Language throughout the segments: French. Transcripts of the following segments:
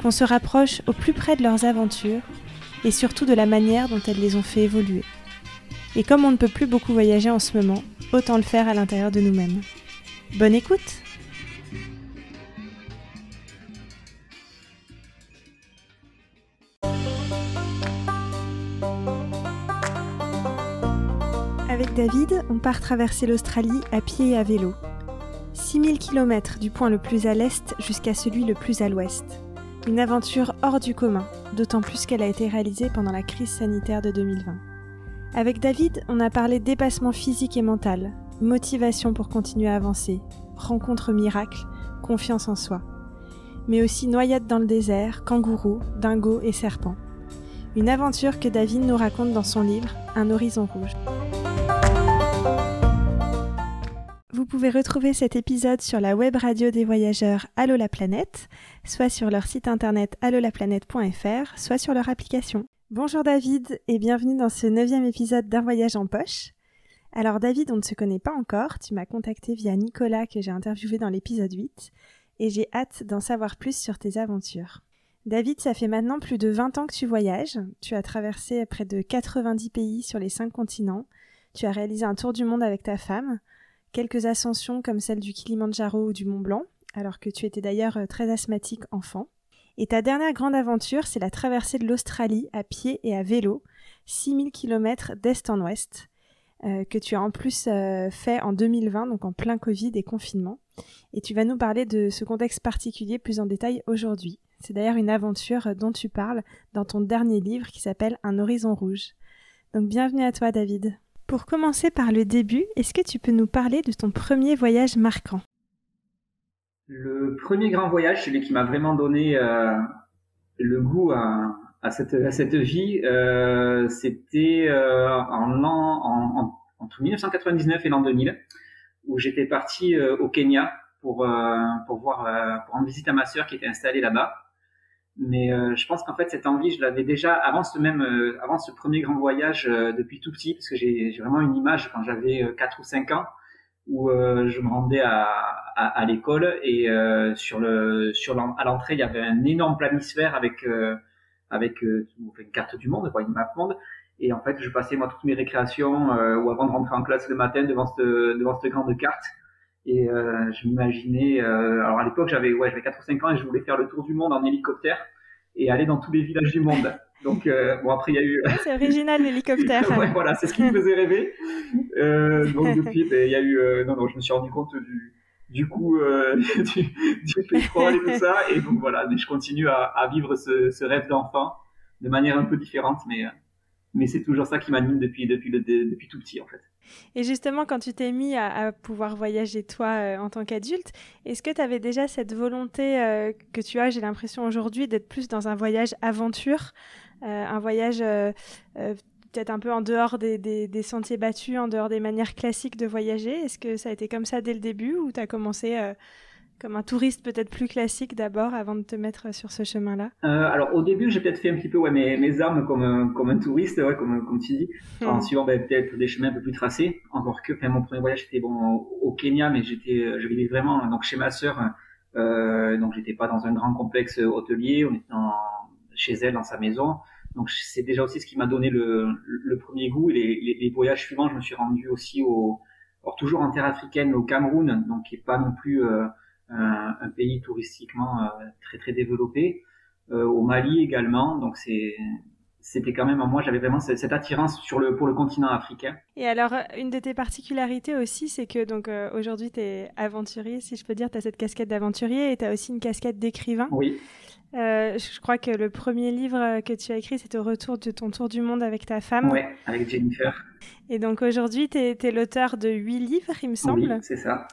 qu'on se rapproche au plus près de leurs aventures et surtout de la manière dont elles les ont fait évoluer. Et comme on ne peut plus beaucoup voyager en ce moment, autant le faire à l'intérieur de nous-mêmes. Bonne écoute Avec David, on part traverser l'Australie à pied et à vélo. 6000 km du point le plus à l'est jusqu'à celui le plus à l'ouest. Une aventure hors du commun, d'autant plus qu'elle a été réalisée pendant la crise sanitaire de 2020. Avec David, on a parlé dépassement physique et mental, motivation pour continuer à avancer, rencontre miracle, confiance en soi. Mais aussi noyade dans le désert, kangourou, dingo et serpent. Une aventure que David nous raconte dans son livre Un horizon rouge. Vous pouvez retrouver cet épisode sur la web radio des voyageurs Allo la planète, soit sur leur site internet allolaplanète.fr, soit sur leur application. Bonjour David et bienvenue dans ce neuvième épisode d'un voyage en poche. Alors David, on ne se connaît pas encore, tu m'as contacté via Nicolas que j'ai interviewé dans l'épisode 8 et j'ai hâte d'en savoir plus sur tes aventures. David, ça fait maintenant plus de 20 ans que tu voyages, tu as traversé près de 90 pays sur les 5 continents, tu as réalisé un tour du monde avec ta femme, quelques ascensions comme celle du Kilimanjaro ou du Mont Blanc, alors que tu étais d'ailleurs euh, très asthmatique enfant. Et ta dernière grande aventure, c'est la traversée de l'Australie à pied et à vélo, 6000 km d'est en ouest, euh, que tu as en plus euh, fait en 2020, donc en plein Covid et confinement. Et tu vas nous parler de ce contexte particulier plus en détail aujourd'hui. C'est d'ailleurs une aventure dont tu parles dans ton dernier livre qui s'appelle Un horizon rouge. Donc bienvenue à toi David. Pour commencer par le début, est-ce que tu peux nous parler de ton premier voyage marquant? Le premier grand voyage, celui qui m'a vraiment donné euh, le goût à, cette, vie, euh, c'était euh, en, en, entre 1999 et l'an 2000, où j'étais parti au Kenya pour, pour, voir, pour rendre visite à ma sœur qui était installée là-bas. Mais euh, je pense qu'en fait cette envie, je l'avais déjà avant ce même, euh, avant ce premier grand voyage euh, depuis tout petit, parce que j'ai vraiment une image quand j'avais 4 ou 5 ans où je me rendais à, à, à l'école et sur le, sur à l'entrée il y avait un énorme planisphère avec avec une carte du monde, quoi, une map monde. Et en fait, je passais moi toutes mes récréations ou avant de rentrer en classe le matin devant cette devant cette grande carte. Et euh, je m'imaginais, euh, alors à l'époque j'avais ouais, j'avais 4 ou 5 ans et je voulais faire le tour du monde en hélicoptère et aller dans tous les villages du monde. Donc euh, bon après il y a eu. c'est original l'hélicoptère. ouais, voilà, c'est ce qui me faisait rêver. Euh, donc depuis ben, il y a eu euh, non non je me suis rendu compte du du coup euh, du, du pétrole et tout ça et donc voilà mais je continue à, à vivre ce, ce rêve d'enfant de manière un peu différente mais mais c'est toujours ça qui m'anime depuis depuis depuis tout petit en fait. Et justement, quand tu t'es mis à, pouvoir voyager toi euh, en tant qu'adulte, est-ce que tu avais déjà cette volonté euh, que tu as, j'ai l'impression aujourd'hui, d'être plus dans un voyage aventure, euh, un voyage peut-être un peu en dehors des, des, sentiers battus, en dehors des manières classiques de voyager? Est-ce que ça a été comme ça dès le début ou tu as commencé comme un touriste peut-être plus classique d'abord avant de te mettre sur ce chemin-là? Euh, Alors au début j'ai peut-être fait un petit peu ouais, mes, mes armes comme un, comme un touriste, ouais, comme, comme tu dis, hmm. en suivant ben, peut-être des chemins un peu plus tracés. Encore que mon premier voyage c'était bon au, Kenya, mais j'étais je vivais vraiment donc chez ma sœur, euh, donc j'étais pas dans un grand complexe hôtelier, on était dans, chez elle dans sa maison. Donc c'est déjà aussi ce qui m'a donné le, le, premier goût. Les, les, les, voyages suivants, je me suis rendu aussi au, alors toujours en terre africaine, au Cameroun, donc qui est pas non plus euh, un, un pays touristiquement euh, très très développé. Euh, au Mali également, donc c'est c'était quand même moi j'avais vraiment cette, attirance sur le pour le continent africain. Et alors une de tes particularités aussi c'est que donc euh, aujourd'hui tu es aventurier si je peux dire tu as cette casquette d'aventurier et tu as aussi une casquette d'écrivain. Oui. Euh, je crois que le premier livre que tu as écrit c'était au retour de ton tour du monde avec ta femme. Oui, avec Jennifer. Et donc aujourd'hui tu es, es l'auteur de huit livres il me semble. Oui, c'est ça.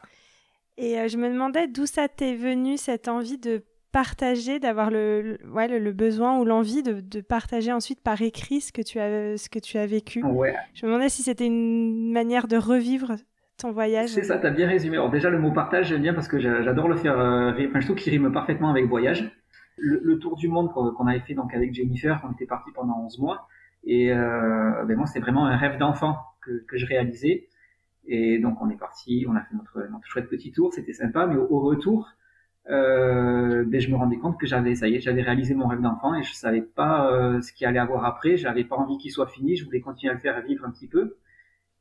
Et euh, je me demandais d'où ça t'est venu cette envie de partager, d'avoir le, ouais, le, besoin ou l'envie de, de, partager ensuite par écrit ce que tu as, ce que tu as vécu. Ouais. Je me demandais si c'était une manière de revivre ton voyage. C'est ça, tu as bien résumé. Alors déjà, le mot partage, j'aime bien parce que j'adore le faire. Euh, enfin, je trouve qu'il rime parfaitement avec voyage. Le, tour du monde qu'on avait fait donc avec Jennifer, on était parti pendant 11 mois. Et euh, ben moi, c'est vraiment un rêve d'enfant que, que je réalisais. Et donc, on est parti, on a fait notre, notre chouette petit tour, c'était sympa. Mais au retour, euh, ben, je me rendais compte que j'avais, ça y est, j'avais réalisé mon rêve d'enfant et je savais pas euh, ce qu'il allait avoir après. J'avais pas envie qu'il soit fini. Je voulais continuer à le faire vivre un petit peu.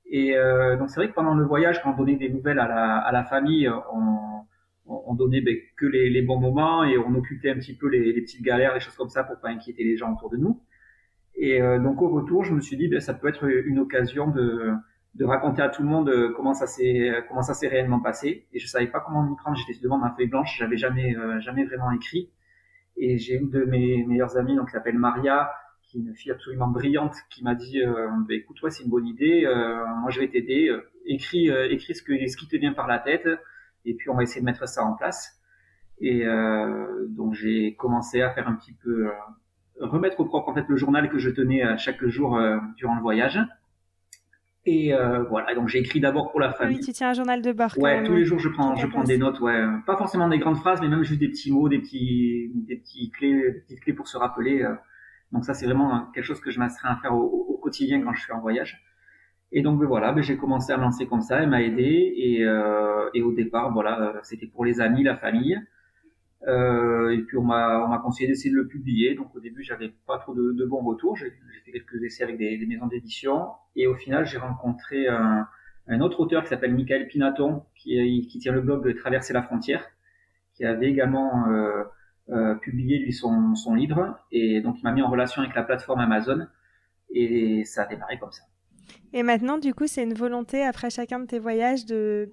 Et euh, donc c'est vrai que pendant le voyage, quand on donnait des nouvelles à la, à la famille, on, on donnait ben, que les, les, bons moments et on occultait un petit peu les, les, petites galères, les choses comme ça pour pas inquiéter les gens autour de nous. Et euh, donc au retour, je me suis dit, ben, ça peut être une occasion de de raconter à tout le monde euh, comment ça s'est euh, comment ça s'est réellement passé. Et je savais pas comment m'y prendre. J'étais devant ma feuille blanche. J'avais jamais euh, jamais vraiment écrit. Et j'ai une de mes meilleures amies donc qui s'appelle Maria qui est une fille absolument brillante qui m'a dit bah, écoute toi c'est une bonne idée. Moi je vais t'aider. Écris écris ce que ce qui te vient par la tête. Et puis on va essayer de mettre ça en place. Et donc j'ai commencé à faire un petit peu remettre au propre en fait le journal que je tenais chaque jour durant le voyage et euh, voilà, donc j'ai écrit d'abord pour la ah famille. Oui, tu tiens un journal de bord. Ouais, tous les jours je prends, je prends des notes, ouais, pas forcément des grandes phrases, mais même juste des petits mots, des petits, des petits clés, des petites clés pour se rappeler. Euh. Donc ça, c'est vraiment quelque chose que je m'astreins à faire au, au, quotidien quand je suis en voyage. Et donc ben voilà, ben, j'ai commencé à me lancer comme ça, elle m'a aidé et, euh, et au départ, voilà, euh, c'était pour les amis, la famille. Euh, et puis on m'a on m'a conseillé d'essayer de le publier. Donc au début j'avais pas trop de, de bons retours. J'ai fait quelques essais avec des, des maisons d'édition et au final j'ai rencontré un, un, autre auteur qui s'appelle Michael Pinaton qui, qui tient le blog Traverser la frontière, qui avait également euh, euh, publié lui son, son livre et donc il m'a mis en relation avec la plateforme Amazon et ça a démarré comme ça. Et maintenant, du coup, c'est une volonté après chacun de tes voyages de,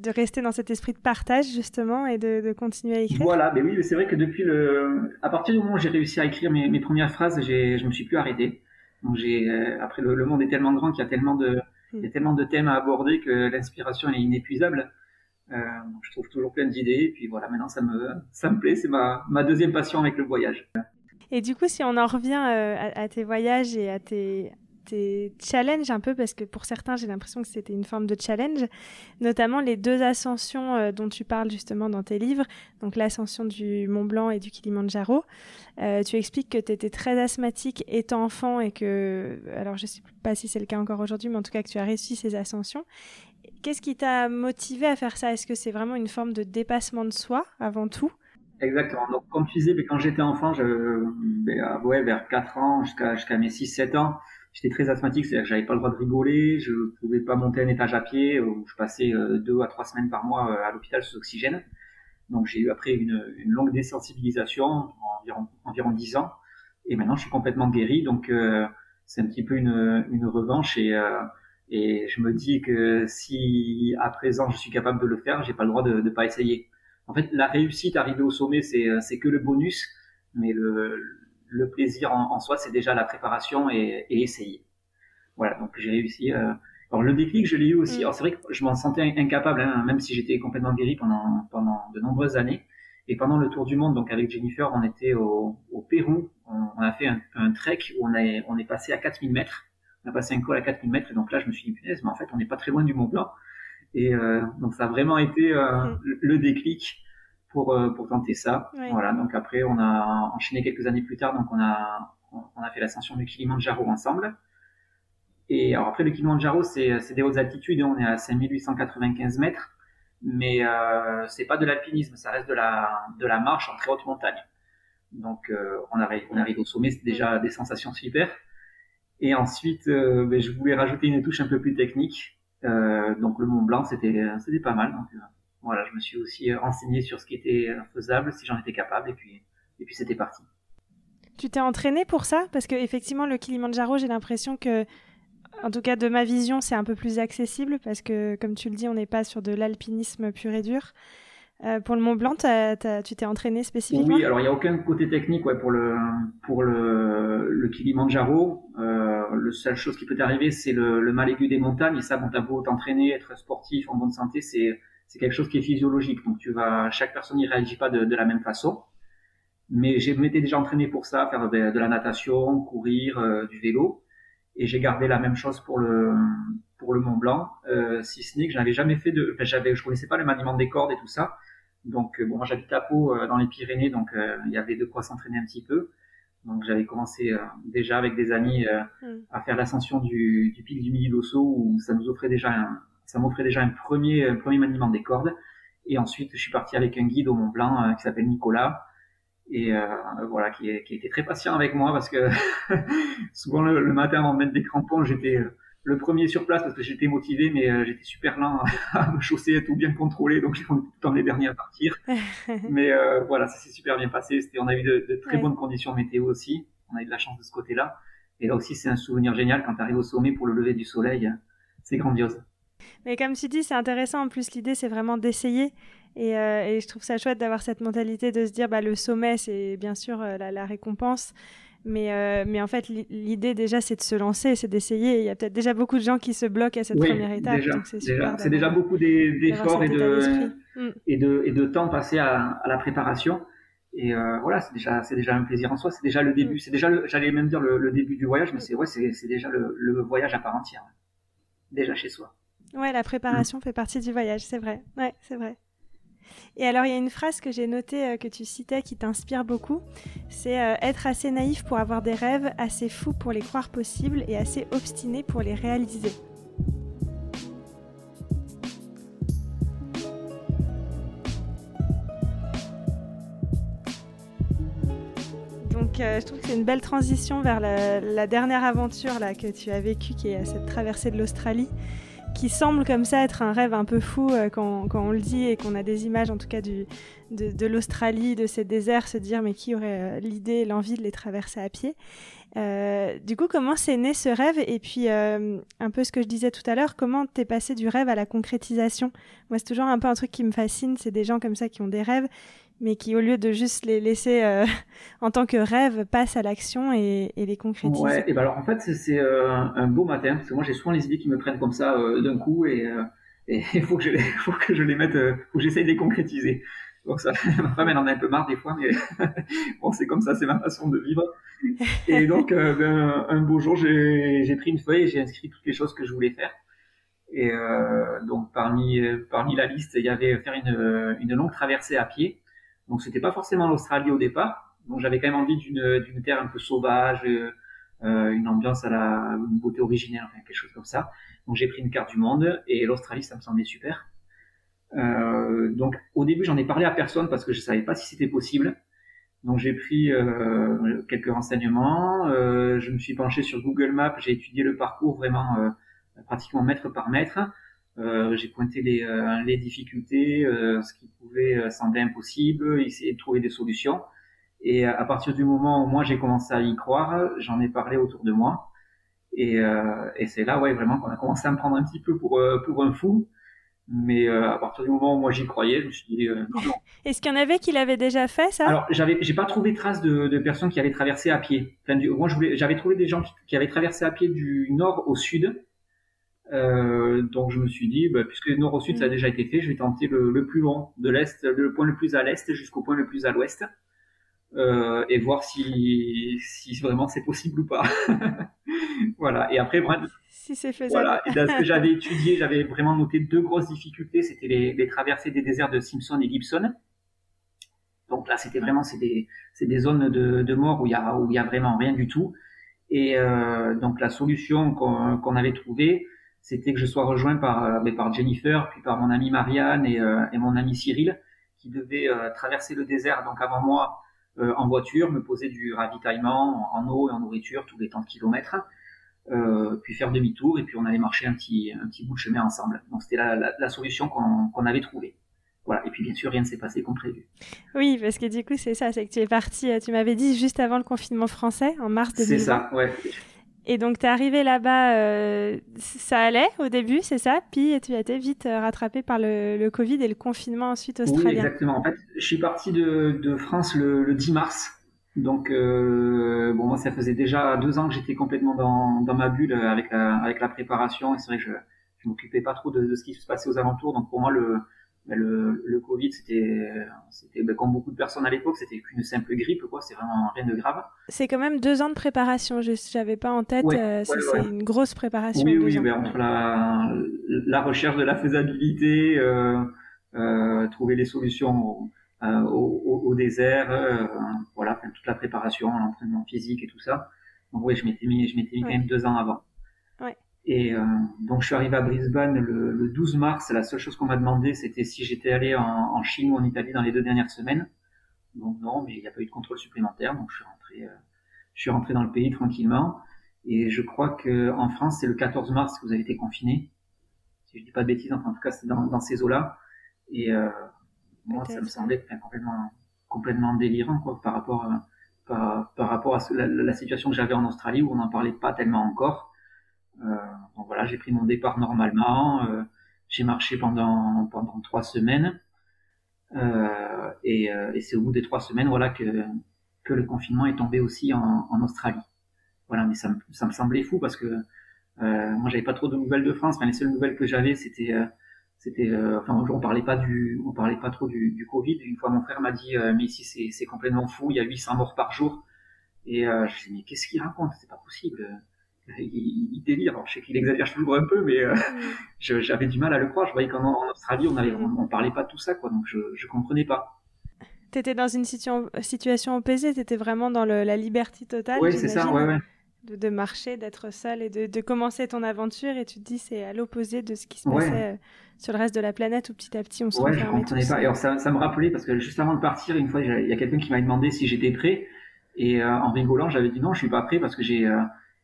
de rester dans cet esprit de partage justement et de, continuer à écrire? Voilà, mais oui, c'est vrai que depuis le, à partir du moment où j'ai réussi à écrire mes, mes premières phrases, j'ai, je me suis plus arrêté. Donc j'ai, euh, après le, monde est tellement grand qu'il y a tellement de, il y a tellement de thèmes à aborder que l'inspiration est inépuisable. Euh, je trouve toujours plein d'idées. Et puis voilà, maintenant ça me, ça me plaît. C'est ma, ma deuxième passion avec le voyage. Et du coup, si on en revient euh, à, à, tes voyages et à tes, challenge un peu parce que pour certains j'ai l'impression que c'était une forme de challenge, notamment les deux ascensions euh, dont tu parles justement dans tes livres, donc l'ascension du Mont Blanc et du Kilimanjaro. Euh, tu expliques que tu étais très asthmatique étant enfant et que, alors je sais pas si c'est le cas encore aujourd'hui, mais en tout cas que tu as réussi ces ascensions. Qu'est-ce qui t'a motivé à faire ça? Est-ce que c'est vraiment une forme de dépassement de soi avant tout? Exactement. Donc, comme tu disais, quand j'étais enfant, je, ben, ouais, vers 4 ans jusqu'à mes 6-7 ans, j'étais très asthmatique, c'est-à-dire que j'avais pas le droit de rigoler, je pouvais pas monter un étage à pied, où je passais euh, deux à trois semaines par mois euh, à l'hôpital sous oxygène. Donc j'ai eu après une, une longue désensibilisation, environ environ dix ans, et maintenant je suis complètement guéri. Donc euh, c'est un petit peu une, une revanche et et je me dis que si à présent je suis capable de le faire, j'ai pas le droit de ne pas essayer. En fait, la réussite, arriver au sommet, c'est c'est que le bonus, mais le le plaisir en, soi, c'est déjà la préparation et, et essayer. Voilà, donc j'ai réussi. Euh... Alors le déclic, je l'ai eu aussi. Mm. Alors c'est vrai que je m'en sentais incapable, hein, même si j'étais complètement guéri pendant pendant de nombreuses années. Et pendant le tour du monde, donc avec Jennifer, on était au, au Pérou. On, a fait un, un, trek où on est on est passé à 4000 mètres. On a passé un col à 4000 mètres. Et donc là, je me suis dit punaise, mais en fait, on n'est pas très loin du Mont Blanc. Et euh, donc ça a vraiment été euh, mm. le déclic pour euh, pour tenter ça. Voilà. Donc après, on a enchaîné quelques années plus tard. Donc on a on a fait l'ascension du Kilimanjaro ensemble. Et alors après le Kilimanjaro, c'est c'est des hautes altitudes. On est à 5895 mètres, mais euh, c'est pas de l'alpinisme. Ça reste de la de la marche en très haute montagne. Donc euh, on arrive on arrive au sommet, c'est déjà des sensations super. Et ensuite, euh, ben, je voulais rajouter une touche un peu plus technique. Euh, donc le Mont Blanc, c'était c'était pas mal. Donc, voilà, je me suis aussi euh, renseigné sur ce qui était faisable, si j'en étais capable, et puis, et puis c'était parti. Tu t'es entraîné pour ça? Parce que effectivement, le Kilimanjaro, j'ai l'impression que, en tout cas de ma vision, c'est un peu plus accessible parce que, comme tu le dis, on n'est pas sur de l'alpinisme pur et dur. Euh, pour le Mont Blanc, tu t'es entraîné spécifiquement? Oui, alors il n'y a aucun côté technique ouais, pour le pour le, le Kilimanjaro. Euh, la seule chose qui peut t'arriver, c'est le, le mal aigu des montagnes. Et ça, bon, t'as beau t'entraîner, être sportif, en bonne santé, c'est c'est quelque chose qui est physiologique. Donc tu vas, chaque personne n'y réagit pas de, de, la même façon. Mais je m'étais déjà entraîné pour ça, faire de, la natation, courir, euh, du vélo. Et j'ai gardé la même chose pour le pour le Mont Blanc, euh, si ce n'est que je n'avais jamais fait de, j'avais, je connaissais pas le maniement des cordes et tout ça. Donc bon, moi j'habite à Pau dans les Pyrénées, donc il y avait de quoi s'entraîner un petit peu. Donc j'avais commencé déjà avec des amis mm. à faire l'ascension du, du pic du Midi d'Osso où ça nous offrait déjà un, ça m'offrait déjà un premier, un premier maniement des cordes. Et ensuite, je suis parti avec un guide au Mont Blanc euh, qui s'appelle Nicolas. Et euh, voilà, qui, qui, était très patient avec moi parce que souvent le, matin avant de mettre des crampons, j'étais euh, le premier sur place parce que j'étais motivé, mais j'étais super lent à me chausser, à tout bien contrôler, donc j'ai tout le temps les derniers à partir. mais voilà, ça s'est super bien passé. C'était, on a eu de, très bonnes conditions météo aussi. On a eu de la chance de ce côté-là. Et là aussi, c'est un souvenir génial quand tu arrives au sommet pour le lever du soleil. C'est grandiose. Mais comme tu dis, c'est intéressant. En plus, l'idée, c'est vraiment d'essayer. Et, euh, et, je trouve ça chouette d'avoir cette mentalité de se dire, bah, le sommet, c'est bien sûr euh, la, récompense. Mais, euh, mais en fait, l'idée déjà, c'est de se lancer, c'est d'essayer. Il y a peut-être déjà beaucoup de gens qui se bloquent à cette première étape. C'est déjà, beaucoup d'efforts et de, mm. et, de, et de temps passé à, à la préparation. Et voilà, c'est déjà, déjà un plaisir en soi. C'est déjà le début. Mm. C'est déjà, j'allais même dire le, début du voyage, mais c'est ouais, c'est déjà le, le, voyage à part entière. Déjà chez soi. Ouais, la préparation fait partie du voyage, c'est vrai. Ouais, c'est vrai. Et alors, il y a une phrase que j'ai notée euh, que tu citais qui t'inspire beaucoup. C'est euh, être assez naïf pour avoir des rêves, assez fou pour les croire possibles et assez obstiné pour les réaliser. Donc, euh, je trouve que c'est une belle transition vers la, la, dernière aventure là, que tu as vécue, qui est cette traversée de l'Australie qui semble comme ça être un rêve un peu fou euh, quand, on le dit et qu'on a des images en tout cas de, de l'Australie, de ces déserts, se dire mais qui aurait euh, l'idée, l'envie de les traverser à pied? Euh, du coup, comment s'est né ce rêve? Et puis, un peu ce que je disais tout à l'heure, comment t'es passé du rêve à la concrétisation? Moi, c'est toujours un peu un truc qui me fascine, c'est des gens comme ça qui ont des rêves mais qui, au lieu de juste les laisser euh, en tant que rêve, passent à l'action et, et, les concrétisent. Ouais, et ben alors en fait, c'est euh, un beau matin, parce que moi j'ai souvent les idées qui me prennent comme ça euh, d'un coup, et il faut, que je les, faut que je les mette, faut que j'essaye de les concrétiser. Donc ça, ma femme elle en a un peu marre des fois, mais bon c'est comme ça, c'est ma façon de vivre. Et donc ben, un beau jour, j'ai pris une feuille et j'ai inscrit toutes les choses que je voulais faire. Et donc parmi parmi la liste, il y avait faire une, une longue traversée à pied donc c'était pas forcément l'Australie au départ. Donc j'avais quand même envie d'une d'une terre un peu sauvage, euh, euh, une ambiance à la une beauté originelle, enfin, quelque chose comme ça. Donc j'ai pris une carte du monde et l'Australie ça me semblait super. Euh, donc au début j'en ai parlé à personne parce que je savais pas si c'était possible. Donc j'ai pris euh, quelques renseignements, euh, je me suis penché sur Google Maps, j'ai étudié le parcours vraiment euh, pratiquement mètre par mètre. Euh, j'ai pointé les, euh, les difficultés, euh, ce qui pouvait sembler impossible, essayer de trouver des solutions. Et à partir du moment où moi j'ai commencé à y croire, j'en ai parlé autour de moi. Et, et c'est là, ouais, vraiment qu'on a commencé à me prendre un petit peu pour, pour un fou. Mais à partir du moment où moi j'y croyais, je me suis dit non, Est-ce qu'il y en avait qui l'avaient déjà fait ça? Alors j'avais, j'ai pas trouvé trace de, de, personnes qui avaient traversé à pied. Enfin, du, moi j'avais trouvé des gens qui, qui, avaient traversé à pied du nord au sud, euh, donc je me suis dit, bah, puisque nord au sud ça a mm. déjà été fait, je vais tenter le, le plus long, de l'est, le point le plus à l'est jusqu'au point le plus à l'ouest, euh, et voir si, si vraiment c'est possible ou pas. voilà. Et après, si c'est faisable. Voilà. Et dans ce que j'avais étudié, j'avais vraiment noté deux grosses difficultés. C'était les, les, traversées des déserts de Simpson et Gibson. Donc là, c'était vraiment c'est des, c'est des zones de, de mort où il y a où il y a vraiment rien du tout. Et euh, donc la solution qu'on, qu'on avait trouvée, c'était que je sois rejoint par, euh, par Jennifer, puis par mon ami Marianne et, euh, et mon ami Cyril, qui devaient euh, traverser le désert donc avant moi en voiture, me poser du ravitaillement en, eau et en nourriture tous les temps de kilomètres, puis faire demi-tour et puis on allait marcher un petit, un petit bout de chemin ensemble. Donc c'était la, la, la, solution qu'on avait trouvée. Voilà. Et puis bien sûr, rien ne s'est passé comme prévu. Oui, parce que du coup, c'est ça, c'est que tu es parti, tu m'avais dit juste avant le confinement français, en mars 2020. C'est ça, ouais. Et donc, tu es arrivé là-bas, euh, ça allait au début, c'est ça? Puis tu as été vite euh, rattrapé par le, le, Covid et le confinement ensuite australien. Oui, exactement. En fait, je suis parti de, de France le, le, 10 mars. Donc, euh, bon, moi, ça faisait déjà deux ans que j'étais complètement dans, dans ma bulle avec la, avec la préparation. Et c'est vrai que je ne m'occupais pas trop de, de, ce qui se passait aux alentours. Donc, pour moi, le, ben, le, le Covid, c'était, c'était ben, comme beaucoup de personnes à l'époque, c'était qu'une simple grippe, quoi. C'est vraiment rien de grave. C'est quand même deux ans de préparation. Je n'avais pas en tête. Euh, c'est une grosse préparation. Oui, oui, ben, entre la, la, recherche de la faisabilité, euh, euh, trouver les solutions au, au, au, désert, euh, voilà, toute la préparation, l'entraînement physique et tout ça. Donc oui, je m'étais mis, je m'étais mis quand même deux ans avant. Et euh, donc je suis arrivé à Brisbane le, le 12 mars. La seule chose qu'on m'a demandé, c'était si j'étais allé en, en, Chine ou en Italie dans les deux dernières semaines. Donc non, mais il n'y a pas eu de contrôle supplémentaire. Donc je suis rentré, euh, je suis rentré dans le pays tranquillement. Et je crois que en France, c'est le 14 mars que vous avez été confiné. Si je dis pas de bêtises, enfin en tout cas c'est dans, dans, ces eaux-là. Et euh, moi, ça me semblait complètement, complètement délirant quoi, par rapport, à, par, par rapport à la, la situation que j'avais en Australie où on n'en parlait pas tellement encore. Euh, donc voilà, j'ai pris mon départ normalement. Euh, j'ai marché pendant pendant trois semaines. Euh, et, et c'est au bout des trois semaines, voilà, que que le confinement est tombé aussi en, en Australie. Voilà, mais ça me, ça me semblait fou parce que euh, moi j'avais pas trop de nouvelles de France. Enfin, les seules nouvelles que j'avais, c'était c'était euh, enfin on parlait pas du on parlait pas trop du, Covid. Une fois mon frère m'a dit mais ici c'est c'est complètement fou, il y a 800 morts par jour. Et euh, je me dit mais qu'est-ce qu'il raconte? C'est pas possible il, il, délire. Alors, je sais qu'il exagère toujours un peu, mais euh, mm. j'avais du mal à le croire. Je voyais qu'en en Australie, on, avait, on, parlait pas de tout ça, quoi. Donc je, je comprenais pas. T'étais dans une situation, situation apaisée. T'étais vraiment dans le, la liberté totale. Oui, c'est ça. Ouais, ouais. De, de marcher, d'être seul et de, de, commencer ton aventure. Et tu te dis, c'est à l'opposé de ce qui se passait euh, sur le reste de la planète où petit à petit on se Ouais, je comprenais pas. Et alors, ça, ça me rappelait parce que juste avant de partir, une fois, il y a quelqu'un qui m'a demandé si j'étais prêt. Et euh, en rigolant, j'avais dit non, je suis pas prêt parce que j'ai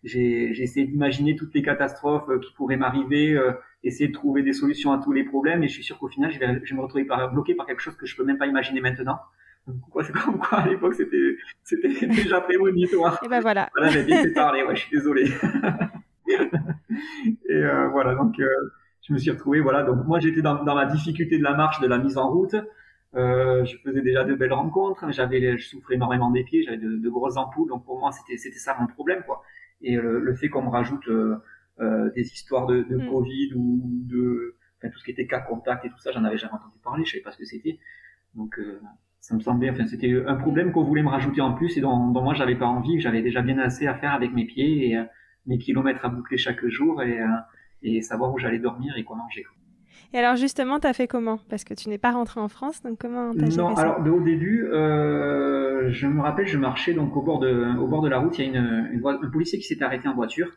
j'ai essayé d'imaginer toutes les catastrophes euh, qui pourraient m'arriver, euh, essayer de trouver des solutions à tous les problèmes, et je suis sûr qu'au final, je vais, je vais me retrouver par, bloqué par quelque chose que je peux même pas imaginer maintenant. c'est comme quoi à l'époque c'était c'était déjà prémonitoire. Et ben voilà. Voilà, j'ai bien fait parler. Ouais, je suis désolé. et euh, voilà, donc euh, je me suis retrouvé. Voilà, donc moi j'étais dans, dans la difficulté de la marche, de la mise en route. Euh, je faisais déjà de belles rencontres. J'avais, je souffrais énormément des pieds. J'avais de, de, grosses ampoules. Donc pour moi c'était c'était ça mon problème quoi. Et le, le fait qu'on me rajoute euh, euh, des histoires de, de mm. Covid ou de enfin, tout ce qui était cas contact et tout ça, j'en avais jamais entendu parler, je savais pas ce que c'était. Donc euh, ça me semblait, enfin c'était un problème qu'on voulait me rajouter en plus et dont, dont moi j'avais pas envie, que j'avais déjà bien assez à faire avec mes pieds et mes kilomètres à boucler chaque jour et, et savoir où j'allais dormir et quoi manger. Et alors justement, tu as fait comment? Parce que tu n'es pas rentré en France, donc comment t'as Non, alors au début, euh, je me rappelle, je marchais donc au bord de, au bord de la route, il y a une, une un policier qui s'est arrêté en voiture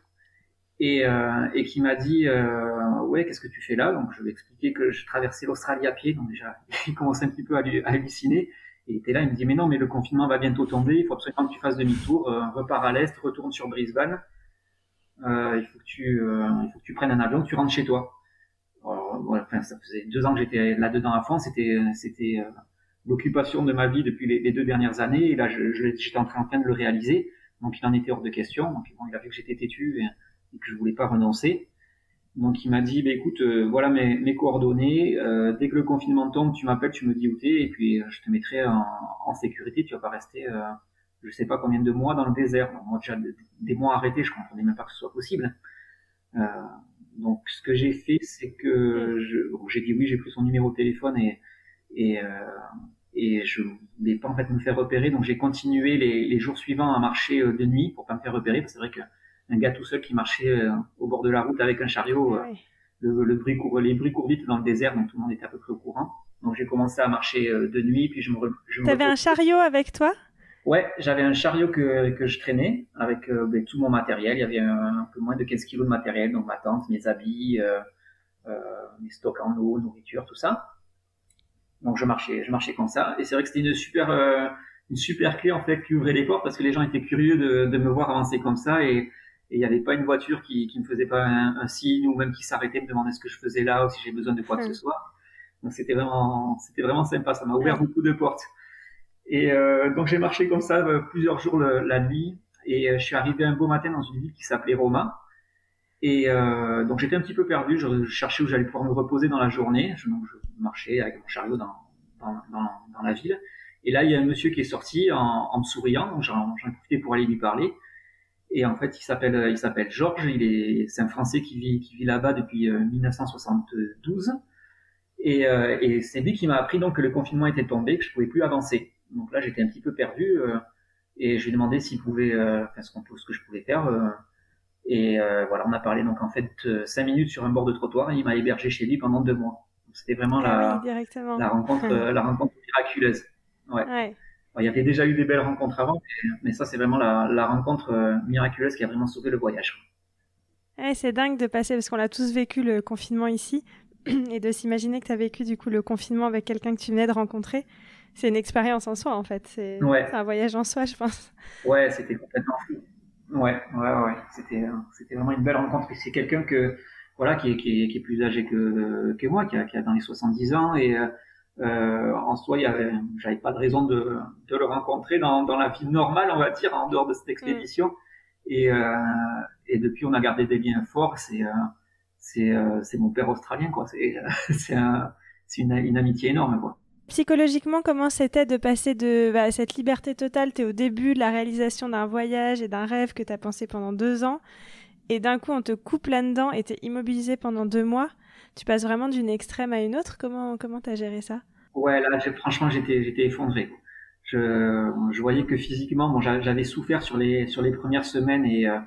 et, euh, et qui m'a dit euh, ouais, qu'est-ce que tu fais là? Donc je lui ai expliqué que je traversais l'Australie à pied, donc déjà il commençait un petit peu à, à halluciner. Et il était là, il me dit mais non, mais le confinement va bientôt tomber, il faut absolument que tu fasses demi-tour, euh, repars à l'est, retourne sur Brisbane. Euh, il faut que tu, euh, il faut que tu prennes un avion, que tu rentres chez toi enfin, ça faisait deux ans que j'étais là-dedans à fond. C'était, c'était euh, l'occupation de ma vie depuis les, deux dernières années. Et là, je, j'étais en train, de le réaliser. Donc, il en était hors de question. Donc, bon, il a vu que j'étais têtu et, que je voulais pas renoncer. Donc, il m'a dit, bah, écoute, euh, voilà mes, mes coordonnées. Euh, dès que le confinement tombe, tu m'appelles, tu me dis où t'es, et puis je te mettrai en, en, sécurité. Tu vas pas rester, je sais pas combien de mois dans le désert. moi, déjà des mois arrêtés, je comprenais même pas que ce soit possible. Euh, donc ce que j'ai fait, c'est que mm. j'ai dit oui, j'ai pris son numéro de téléphone et et, euh, et je voulais pas en fait me faire repérer. Donc j'ai continué les, les, jours suivants à marcher euh, de nuit pour pas me faire repérer. Parce que c'est vrai qu'un gars tout seul qui marchait euh, au bord de la route avec un chariot, euh, le, le, bruit court, les bruits courent vite dans le désert, donc tout le monde était à peu près au courant. Donc j'ai commencé à marcher de nuit, puis je me. Je T'avais un chariot avec toi? Ouais, j'avais un chariot que, que je traînais avec euh, ben, tout mon matériel. Il y avait un, un, peu moins de 15 kilos de matériel, donc ma tente, mes habits, euh, euh, mes stocks en eau, nourriture, tout ça. Donc je marchais, je marchais comme ça. Et c'est vrai que c'était une super, euh, une super clé en fait qui ouvrait les portes parce que les gens étaient curieux de, de me voir avancer comme ça et il n'y avait pas une voiture qui, qui me faisait pas un, un, signe ou même qui s'arrêtait me demander ce que je faisais là ou si j'ai besoin de quoi que ce soit. Donc c'était vraiment, c'était vraiment sympa. Ça m'a ouvert beaucoup de portes. Et euh, donc j'ai marché comme ça euh, plusieurs jours le, la nuit et euh, je suis arrivé un beau matin dans une ville qui s'appelait Roma. Et euh, donc j'étais un petit peu perdu, je, cherchais où j'allais pouvoir me reposer dans la journée. Je, donc, je marchais avec mon chariot dans, dans, dans, la ville. Et là il y a un monsieur qui est sorti en, en me souriant, donc j'en profité pour aller lui parler. Et en fait il s'appelle il s'appelle Georges, il est c'est un Français qui vit qui vit là-bas depuis 1972. Et, euh, et c'est lui qui m'a appris donc que le confinement était tombé, que je pouvais plus avancer. Donc là, j'étais un petit peu perdu euh, et je lui ai demandé s'il pouvait, euh, enfin, ce, qu'on, ce que je pouvais faire. euh, et voilà, on a parlé donc en fait cinq minutes sur un bord de trottoir et il m'a hébergé chez lui pendant deux mois. Donc, c'était vraiment la, Ah oui, directement. la rencontre, la rencontre miraculeuse. Ouais. Il y avait déjà eu des belles rencontres avant, mais, mais ça c'est vraiment la, la rencontre miraculeuse qui a vraiment sauvé le voyage. Ouais, c'est dingue de passer, parce qu'on a tous vécu le confinement ici, et de s'imaginer que tu as vécu du coup le confinement avec quelqu'un que tu venais de rencontrer. C'est une expérience en soi, en fait. C'est Ouais. un voyage en soi, je pense. Ouais, c'était complètement fou. Ouais, ouais, ouais. C'était, euh, c'était vraiment une belle rencontre. C'est quelqu'un que, voilà, qui est, qui est, qui est plus âgé que, que moi, qui a, qui a dans les 70 ans. Et euh, euh, en soi, il y avait, j'avais pas de raison de, de le rencontrer dans, dans la vie normale, on va dire, en dehors de cette expédition. Et, euh, et depuis, on a gardé des liens forts. C'est, euh, c'est, euh, c'est mon père australien, quoi. C'est, c'est, un, c'est une, une amitié énorme, quoi. Psychologiquement, comment c'était de passer de bah, cette liberté totale Tu es au début de la réalisation d'un voyage et d'un rêve que tu as pensé pendant deux ans, et d'un coup, on te coupe là-dedans et tu es immobilisé pendant deux mois. Tu passes vraiment d'une extrême à une autre. Comment comment t'as géré ça? Ouais, là, franchement, j'étais, j'étais effondré. Je, je voyais que physiquement, bon, j'a- j'avais souffert sur les, sur les premières semaines et, euh,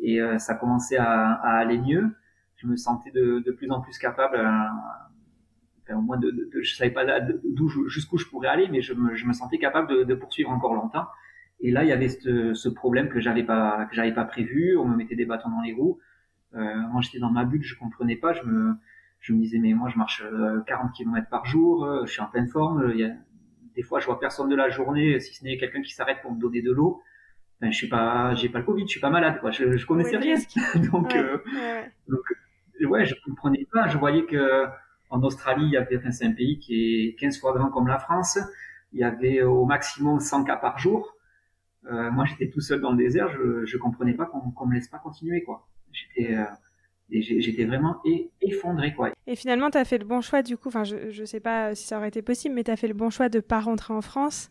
et euh, ça commençait à, à aller mieux. Je me sentais de, de plus en plus capable, euh, de, de, de- je savais pas d'où, jusqu'où je pourrais aller, mais je me, je me sentais capable de, de poursuivre encore longtemps. Et là, il y avait ce, ce problème que j'avais pas, que j'avais pas prévu. On me mettait des bâtons dans les roues. Euh, moi, j'étais dans ma bulle, je comprenais pas. Je me, je me disais, mais moi, je marche euh, 40 km par jour, euh, je suis en pleine forme. Il y a, des fois, je vois personne de la journée, si ce n'est quelqu'un qui s'arrête pour me donner de l'eau. Enfin, je suis pas, j'ai pas le Covid, je suis pas malade, quoi. Je, je connaissais Ouais, rien. Donc, Ouais, euh, ouais, ouais. ouais, je comprenais pas. Je voyais que en Australie, il y avait, c'est un pays qui est 15 fois grand comme la France. Il y avait au maximum 100 cas par jour. Euh, moi, j'étais tout seul dans le désert. Je, je comprenais pas qu'on qu'on me laisse pas continuer, quoi. J'étais, euh, vraiment effondré, quoi. Et finalement, tu as fait le bon choix, du coup, enfin, je ne sais pas si ça aurait été possible, mais tu as fait le bon choix de pas rentrer en France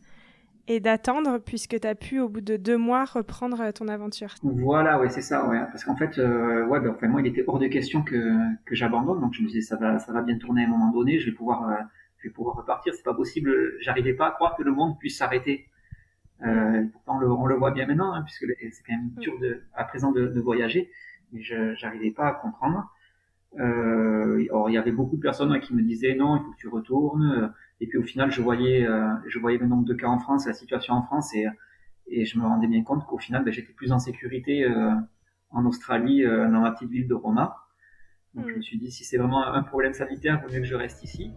et d'attendre, puisque tu as pu, au bout de deux mois, reprendre euh, ton aventure. Voilà, ouais, c'est ça, ouais. Parce qu'en fait, euh, ouais, ben, enfin, moi, il était hors de question que, que j'abandonne. Donc, je me disais, ça va, ça va bien tourner à un moment donné. Je vais pouvoir, euh, je vais pouvoir repartir. C'est pas possible. J'arrivais pas à croire que le monde puisse s'arrêter. Euh, pourtant, on le, on le voit bien maintenant, hein, puisque c'est quand même dur de, à présent de, de voyager. Mais je, j'arrivais pas à comprendre. Euh, or, il y avait beaucoup de personnes hein, qui me disaient non, il faut que tu retournes. Et puis, au final, je voyais, euh, je voyais le nombre de cas en France, la situation en France, et et je me rendais bien compte qu'au final, ben, j'étais plus en sécurité euh, en Australie, euh, dans ma petite ville de Roma. Donc je Mm. me suis dit, si c'est vraiment un problème sanitaire, il vaut mieux que je reste ici.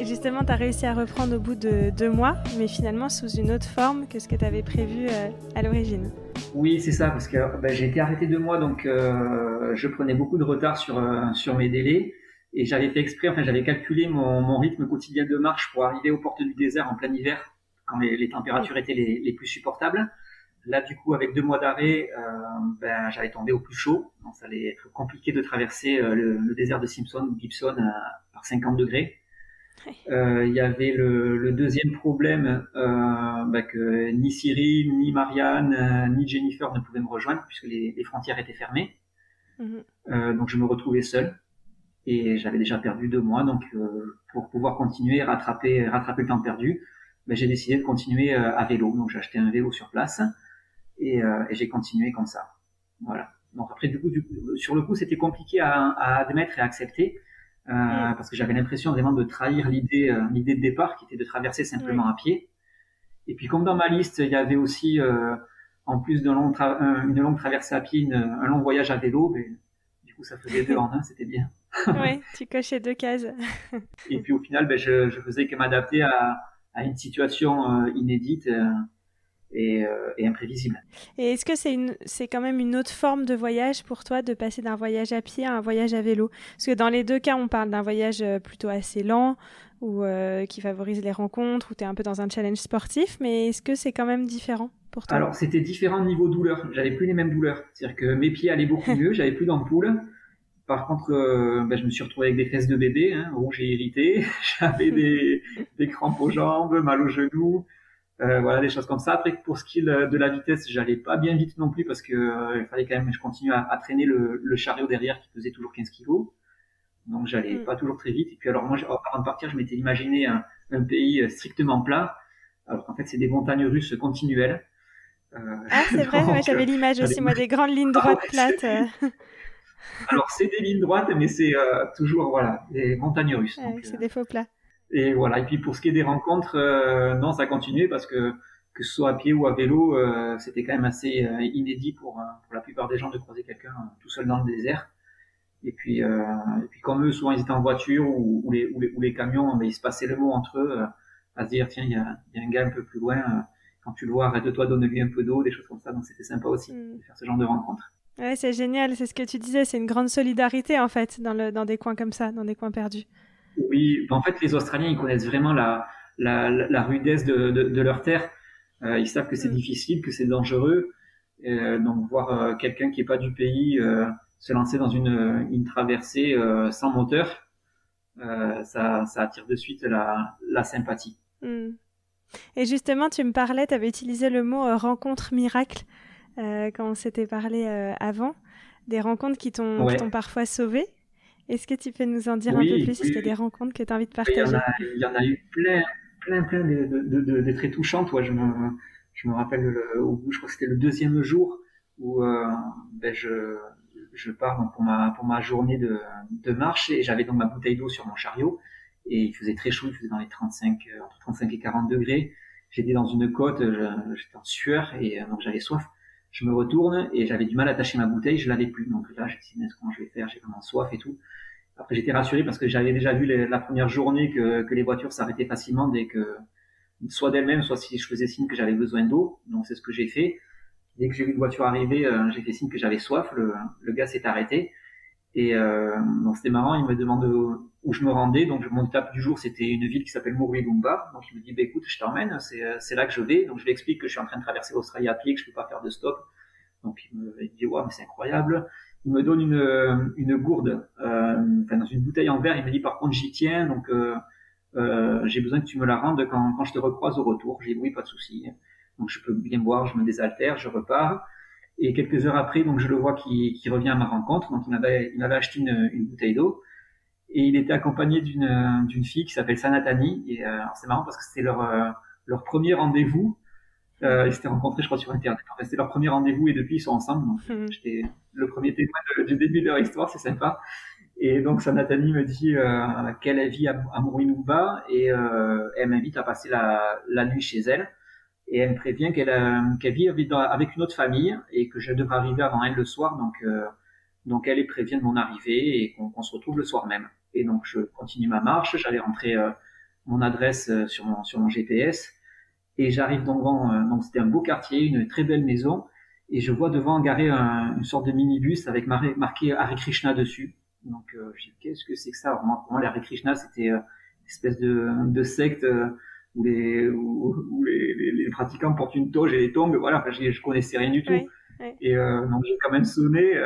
Et justement, tu as réussi à reprendre au bout de deux mois, mais finalement sous une autre forme que ce que tu avais prévu à l'origine. Oui, c'est ça, parce que ben, j'ai été arrêté deux mois, donc euh, je prenais beaucoup de retard sur, euh, sur mes délais. Et j'avais fait exprès, enfin j'avais calculé mon, rythme quotidien de marche pour arriver aux portes du désert en plein hiver, quand les, températures étaient les, plus supportables. Là, du coup, avec deux mois d'arrêt, euh, ben, j'allais tomber au plus chaud. Donc, ça allait être compliqué de traverser le, désert de Simpson ou Gibson par 50 degrés. Euh, Il y avait le, le deuxième problème euh, ben, que ni Cyril, ni Marianne, euh, ni Jennifer ne pouvaient me rejoindre puisque les, les frontières étaient fermées. Euh, donc je me retrouvais seul et j'avais déjà perdu deux mois. Donc euh, pour pouvoir continuer, rattraper, rattraper le temps perdu, ben, j'ai décidé de continuer euh, à vélo. Donc j'ai acheté un vélo sur place et, euh, et j'ai continué comme ça. Voilà. Donc après du coup, du coup, sur le coup, c'était compliqué à, à admettre et à accepter. Euh, Mm. parce que j'avais l'impression vraiment de trahir l'idée euh, l'idée de départ qui était de traverser simplement à pied et puis comme dans ma liste il y avait aussi euh, en plus d'un long tra- un- une longue traversée à pied une- un long voyage à vélo ben, du coup ça faisait deux en un c'était bien oui, tu cochais deux cases. et puis au final ben, je, je faisais que m'adapter à, à une situation euh, inédite et, euh, et imprévisible Et est-ce que c'est une, c'est quand même une autre forme de voyage pour toi de passer d'un voyage à pied à un voyage à vélo? Parce que dans les deux cas, on parle d'un voyage euh, plutôt assez lent ou euh, qui favorise les rencontres, où tu es un peu dans un challenge sportif, mais est-ce que c'est quand même différent pour toi? Alors, c'était différent niveau douleur. J'avais plus les mêmes douleurs. C'est-à-dire que mes pieds allaient beaucoup mieux, j'avais plus d'ampoule. Par contre, euh, ben, je me suis retrouvé avec des fesses de bébé, hein, rouges et irritées. J'avais des, des crampes aux jambes, mal aux genoux. Euh, voilà, des choses comme ça. Après, pour ce qui est de la vitesse, j'allais pas bien vite non plus parce que euh, il fallait quand même, je continue à, à traîner le, le, chariot derrière qui pesait toujours 15 kilos. Donc, j'allais mm. pas toujours très vite. Et puis, alors, moi, avant de partir, je m'étais imaginé un, un, pays strictement plat. Alors qu'en fait, c'est des montagnes russes continuelles. Euh, ah, c'est vrai, ouais, j'avais l'image aussi, moi, des grandes lignes droites ah, plates. alors, c'est des lignes droites, mais c'est toujours, voilà, des montagnes russes. c'est des faux plats. Et voilà. Et puis pour ce qui est des rencontres, euh, non, ça continuait parce que que ce soit à pied ou à vélo, euh, c'était quand même assez euh, inédit pour pour la plupart des gens de croiser quelqu'un tout seul dans le désert. Et puis et puis comme eux, souvent ils étaient en voiture ou, ou, les, ou les, ou les camions, mais ils se passaient le mot entre eux à se dire tiens il y a, y a un gars un peu plus loin. quand tu le vois, arrête-toi, donne-lui un peu d'eau, des choses comme ça. Donc c'était sympa aussi mm. de faire ce genre de rencontres. Ouais, c'est génial, c'est ce que tu disais, c'est une grande solidarité en fait dans, le, dans des coins comme ça, dans des coins perdus. Oui, en fait, les Australiens, ils connaissent vraiment la, la, la rudesse de, de, de, leur terre. Euh, ils savent que c'est mm. difficile, que c'est dangereux. Euh, donc, voir euh, quelqu'un qui est pas du pays se lancer dans une, une traversée sans moteur, ça, ça attire de suite la, la sympathie. Mm. Et justement, tu me parlais, tu avais utilisé le mot rencontre miracle quand on s'était parlé avant, des rencontres qui t'ont parfois sauvé. Est-ce que tu peux nous en dire un peu plus? Est-ce qu'il y a des rencontres que tu as envie de partager? il, y en a, eu plein, plein, plein de, de, de, de très touchantes. je, me, je me rappelle le, au bout, je crois que c'était le deuxième jour où euh, ben je, je pars donc, pour, ma, pour ma journée de, de marche et j'avais donc ma bouteille d'eau sur mon chariot et il faisait très chaud, il faisait dans les 35, euh, entre 35 et 40 degrés. J'étais dans une côte, j'étais en sueur et euh, donc j'avais soif. Je me retourne et j'avais du mal à attacher ma bouteille, je l'avais plus. Donc là, je me suis dit, comment je vais faire? J'ai vraiment soif et tout. Après, j'étais rassuré parce que j'avais déjà vu la première journée que, que les voitures s'arrêtaient facilement dès que, soit d'elles-mêmes, soit si je faisais signe que j'avais besoin d'eau. Donc c'est ce que j'ai fait. Dès que j'ai vu une voiture arriver, euh, j'ai fait signe que j'avais soif. Le, le gars s'est arrêté. Et euh, donc c'était marrant, il me demande où je me rendais. Donc mon étape du jour, c'était une ville qui s'appelle Murwillumbah. Donc il me dit, bah, écoute, je t'emmène, c'est là que je vais. Donc je lui explique que je suis en train de traverser l'Australie à pied, que je peux pas faire de stop. Donc il me dit, ouais, mais c'est incroyable. Il me donne une, une gourde, euh, enfin dans une bouteille en verre. Il me dit, par contre, j'y tiens, donc euh, euh, j'ai besoin que tu me la rendes quand, quand je te recroise au retour. J'ai dit, oui, pas de souci. Donc je peux bien boire, je me désaltère, je repars. Et quelques heures après, donc je le vois qui, qui revient à ma rencontre. Donc il avait, il acheté une, une bouteille d'eau et il était accompagné d'une d'une fille qui s'appelle Sanatani. Et euh, c'est marrant parce que c'était leur euh, leur premier rendez-vous. Euh, ils s'étaient rencontrés, je crois, sur Internet. Enfin, c'était leur premier rendez-vous et depuis ils sont ensemble. Donc hmm. j'étais le premier témoin du début de leur histoire, c'est sympa. Et donc Sanatani me dit euh, qu'elle vit à, à Mourinouba et euh, elle m'invite à passer la, la nuit chez elle et elle me prévient qu'elle euh, qu'elle vit avec une autre famille et que je devrais arriver avant elle le soir. Donc, euh, donc elle prévient de mon arrivée et qu'on se retrouve le soir même. Et donc je continue ma marche, j'allais rentrer euh, mon adresse sur mon sur mon GPS et j'arrive devant. donc c'était un beau quartier, une très belle maison et je vois devant garé un, une sorte de minibus avec marqué Hare Krishna dessus. Donc je dis qu'est-ce que c'est que ça? Alors, Pour moi, l'Hare Krishna c'était une espèce de, de secte où les, où, les, les, pratiquants portent une toge et les tongs. Voilà, enfin, je, je connaissais rien du tout. Et euh, donc j'ai quand même sonné.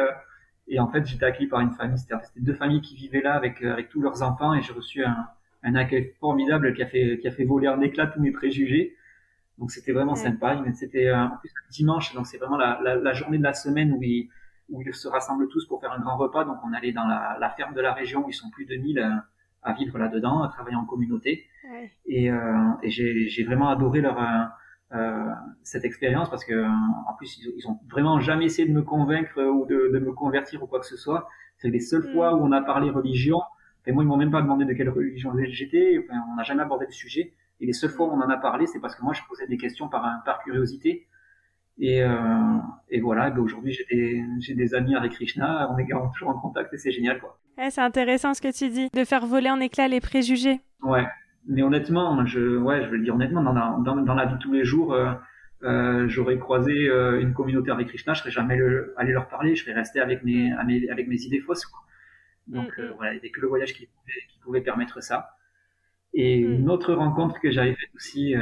Euh, et en fait, j'étais accueilli par une famille. C'était deux familles qui vivaient là avec euh, avec tous leurs enfants. Et j'ai reçu un, un accueil formidable qui a fait qui a fait voler en éclat tous mes préjugés. Donc c'était vraiment sympa. C'était euh, en plus dimanche, donc c'est vraiment la, la, la, journée de la semaine où ils, où ils se rassemblent tous pour faire un grand repas. Donc on allait dans la, la ferme de la région où ils sont plus de 1000 à vivre là-dedans, à travailler en communauté. Et, euh, et j'ai vraiment adoré leur euh, euh, cette expérience parce que en plus ils, ils, ont vraiment jamais essayé de me convaincre ou de, de me convertir ou quoi que ce soit. C'est les seules fois mm. où on a parlé religion. Et moi ils m'ont même pas demandé de quelle religion j'étais. Enfin, on n'a jamais abordé le sujet. Et les seules fois où on en a parlé, c'est parce que moi je posais des questions par par curiosité. Et, euh, et voilà, ben aujourd'hui j'ai des, j'ai des amis avec Krishna, on est toujours en contact et c'est génial quoi. Ouais, c'est intéressant ce que tu dis, de faire voler en éclats les préjugés. Ouais, mais honnêtement, je, ouais, je vais le dire honnêtement, dans la, dans, dans la vie de tous les jours, euh, euh, j'aurais croisé euh, une communauté avec Krishna, je serais jamais le, allé leur parler, je serais resté avec mes, avec mes idées fausses. Quoi. Donc mm, mm. voilà, il n'y avait que le voyage qui pouvait, qui pouvait permettre ça. Et mm. une autre rencontre que j'avais faite aussi,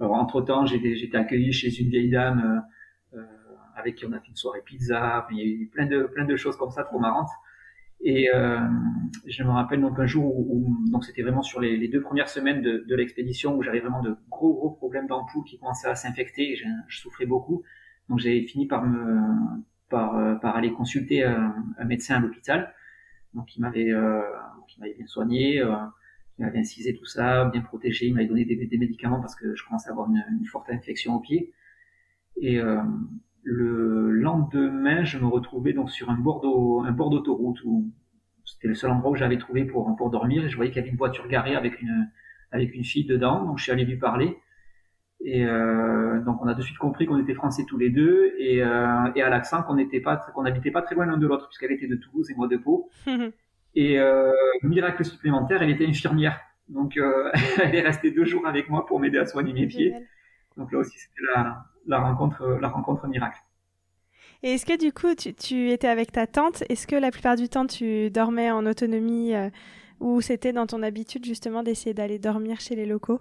alors, entre temps, j'étais, accueilli chez une vieille dame euh, avec qui on a fait une soirée pizza. Il y a eu plein de, plein de choses comme ça trop marrantes. Et euh, je me rappelle donc un jour où, donc c'était vraiment sur les, deux premières semaines de, de l'expédition où j'avais vraiment de gros gros problèmes d'ampoule qui commençaient à s'infecter je, je, souffrais beaucoup. Donc j'ai fini par me par, euh, par aller consulter un, médecin à l'hôpital. Donc il m'avait euh, il m'avait bien soigné, euh, il m'avait incisé tout ça, bien protégé, il m'avait donné des, des, médicaments parce que je commençais à avoir une, une forte infection au pied. Et euh, le lendemain, je me retrouvais donc sur un bord d'autoroute où c'était le seul endroit où j'avais trouvé pour pour dormir et je voyais qu'il y avait une voiture garée avec une avec une fille dedans. Donc je suis allé lui parler et euh, donc on a de suite compris qu'on était français tous les deux et, euh, et à l'accent qu'on n'était pas qu'on n'habitait pas très loin l'un de l'autre puisqu'elle était de Toulouse et moi de Pau. et euh, miracle supplémentaire, elle était infirmière. Donc euh, elle est restée deux jours avec moi pour m'aider à soigner mes pieds. Donc là aussi c'était la la rencontre, la rencontre miracle. Et est-ce que du coup, tu, tu, étais avec ta tante? Est-ce que la plupart du temps, tu dormais en autonomie euh, ou c'était dans ton habitude justement d'essayer d'aller dormir chez les locaux?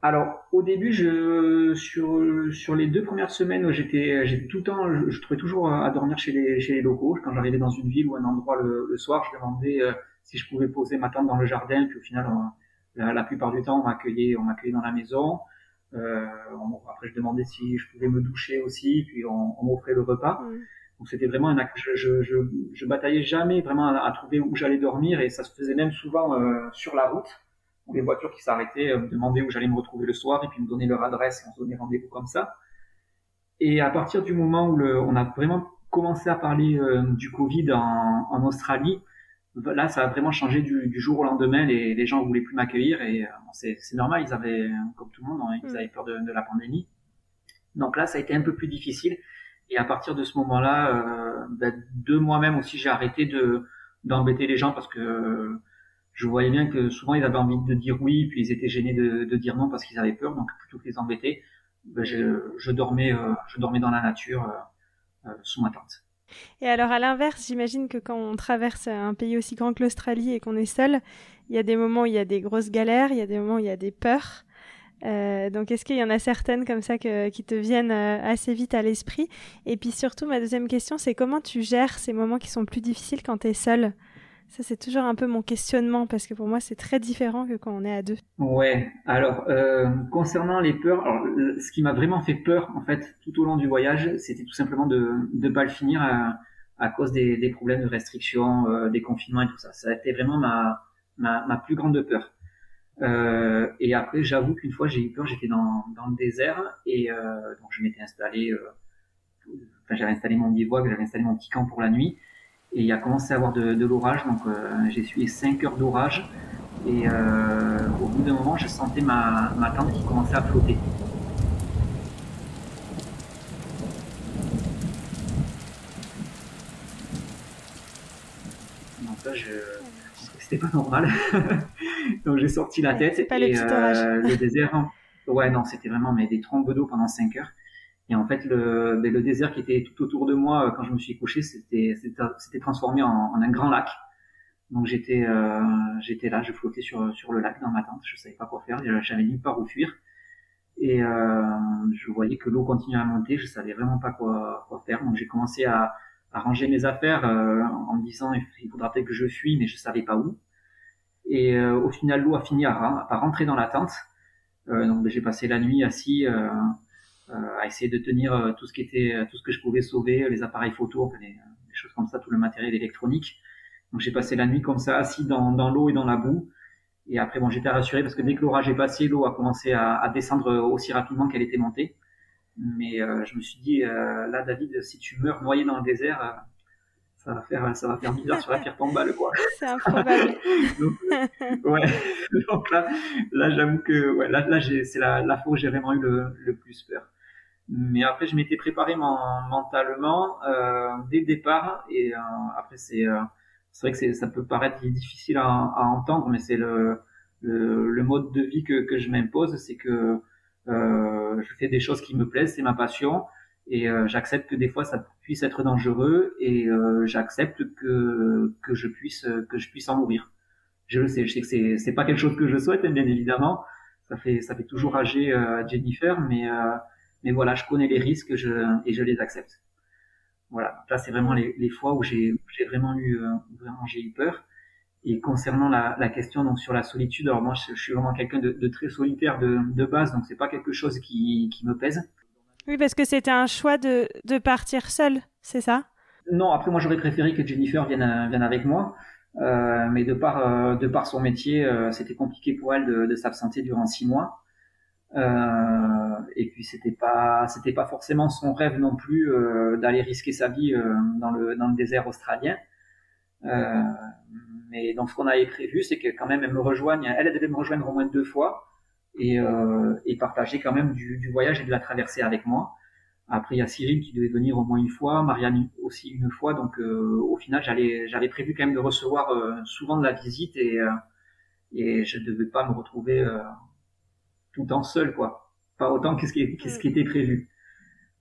Alors, au début, je, sur, sur les deux premières semaines, j'étais, j'étais tout le temps, je, je, trouvais toujours à dormir chez les, chez les locaux. Quand j'arrivais dans une ville ou un endroit le, le soir, je demandais euh, si je pouvais poser ma tente dans le jardin. Puis au final, la, la, plupart du temps, on m'accueillait, on m'accueillait dans la maison. Euh, après, je demandais si je pouvais me doucher aussi, puis on, on m'offrait le repas. Mmh. Donc c'était vraiment un acte. Je, je, je, bataillais jamais vraiment à, à trouver où j'allais dormir et ça se faisait même souvent euh, sur la route où les voitures qui s'arrêtaient euh, me demandaient où j'allais me retrouver le soir et puis me donner leur adresse et on se donnait rendez-vous comme ça. Et à partir du moment où le, on a vraiment commencé à parler euh, du Covid en, en Australie, là, ça a vraiment changé du, du jour au lendemain. Les, les gens voulaient plus m'accueillir et euh, c'est normal. Ils avaient, comme tout le monde, hein, ils mm. avaient peur de, de, la pandémie. Donc là, ça a été un peu plus difficile. Et à partir de ce moment-là, euh, ben, de moi-même aussi, j'ai arrêté de d'embêter les gens parce que je voyais bien que souvent ils avaient envie de dire oui, puis ils étaient gênés de, de dire non parce qu'ils avaient peur. Donc plutôt que les embêter, ben, je, je, dormais, euh, je dormais dans la nature euh, sous ma tente. Et alors à l'inverse, j'imagine que quand on traverse un pays aussi grand que l'Australie et qu'on est seul, il y a des moments où il y a des grosses galères, il y a des moments où il y a des peurs. Euh, donc est-ce qu'il y en a certaines comme ça qui te viennent euh, assez vite à l'esprit? Et puis surtout, ma deuxième question, c'est comment tu gères ces moments qui sont plus difficiles quand tu es seul? Ça, c'est toujours un peu mon questionnement parce que pour moi, c'est très différent que quand on est à deux. Ouais. Alors, euh, concernant les peurs, ce qui m'a vraiment fait peur, en fait, tout au long du voyage, c'était tout simplement de ne pas le finir à, cause des, problèmes de restriction, euh, des confinements et tout ça. Ça a été vraiment ma, ma, plus grande peur. Euh, et après, j'avoue qu'une fois, j'ai eu peur, j'étais dans, dans le désert et donc je m'étais installé, enfin, j'avais installé mon bivouac, j'avais installé mon petit camp pour la nuit et il a commencé à avoir de, de l'orage, donc euh, j'ai suivi 5 heures d'orage. Et euh, au bout d'un moment, je sentais ma, ma tente qui commençait à flotter. Donc là, je c'était pas normal. donc j'ai sorti la tête pas et euh, le désert. Ouais, non, c'était vraiment mais des trompes d'eau pendant 5 heures. Et en fait, le, ben, le désert qui était tout autour de moi euh, quand je me suis couché, c'était transformé en, en, un grand lac. Donc j'étais euh, là, je flottais sur sur le lac dans ma tente, je savais pas quoi faire, j'avais nulle part où fuir. Et euh, je voyais que l'eau continuait à monter, je savais vraiment pas quoi quoi faire. Donc j'ai commencé à, à ranger mes affaires euh, en me disant il faudra peut-être que je fuis, mais je savais pas où. Et euh, au final, l'eau a fini à, à, rentrer dans la tente. Euh, donc ben, j'ai passé la nuit assis euh, à essayer de tenir euh, tout ce qui était, euh, tout ce que je pouvais sauver, les appareils photo, des, des choses comme ça, tout le matériel électronique. Donc j'ai passé la nuit comme ça, assis dans, dans l'eau et dans la boue. Et après, bon, j'étais rassuré parce que dès que l'orage est passé, l'eau a commencé à, à, descendre aussi rapidement qu'elle était montée. Mais euh, je me suis dit, euh, là, David, si tu meurs noyé dans le désert, euh, ça va faire, ça va faire bizarre sur la pierre tombale, quoi. C'est improbable. donc, ouais. Donc là, là, j'avoue que, ouais, là, là, c'est la, la fois où j'ai vraiment eu le, le plus peur. Mais après, je m'étais préparé mentalement euh, dès le départ. Et euh, après, c'est euh, c'est vrai que ça peut paraître difficile à, à entendre, mais c'est le, le, le, mode de vie que, que je m'impose. C'est que euh, je fais des choses qui me plaisent, c'est ma passion. Et euh, j'accepte que des fois ça puisse être dangereux et euh, j'accepte que que je puisse que je puisse en mourir. Je le sais, je sais que c'est pas quelque chose que je souhaite bien évidemment. Ça fait ça fait toujours rager Jennifer, mais mais voilà, je connais les risques je, et je les accepte. Voilà, là c'est vraiment les, les, fois où j'ai vraiment eu vraiment j'ai eu peur. Et concernant la, la, question donc sur la solitude, alors moi je, suis vraiment quelqu'un de, de, très solitaire de, de base, donc c'est pas quelque chose qui, qui me pèse. Oui, parce que c'était un choix de, de partir seul, c'est ça? Non, après moi j'aurais préféré que Jennifer vienne, vienne avec moi, euh, mais de par, euh, de par son métier, euh, c'était compliqué pour elle de, de s'absenter durant six mois. Euh, et puis c'était pas, c'était pas forcément son rêve non plus d'aller risquer sa vie dans le, dans le désert australien. mais donc ce qu'on avait prévu, c'est que quand même elle me rejoigne, elle, devait me rejoindre au moins deux fois et, euh, et partager quand même du, du, voyage et de la traversée avec moi. Après, il y a Cyril qui devait venir au moins une fois, Marianne aussi une fois. Donc, euh, au final, j'allais, j'avais prévu quand même de recevoir euh, souvent de la visite et, euh, et je devais pas me retrouver euh, tout le temps seul, quoi. Pas autant qu'est-ce qui, qu'est-ce qui était prévu.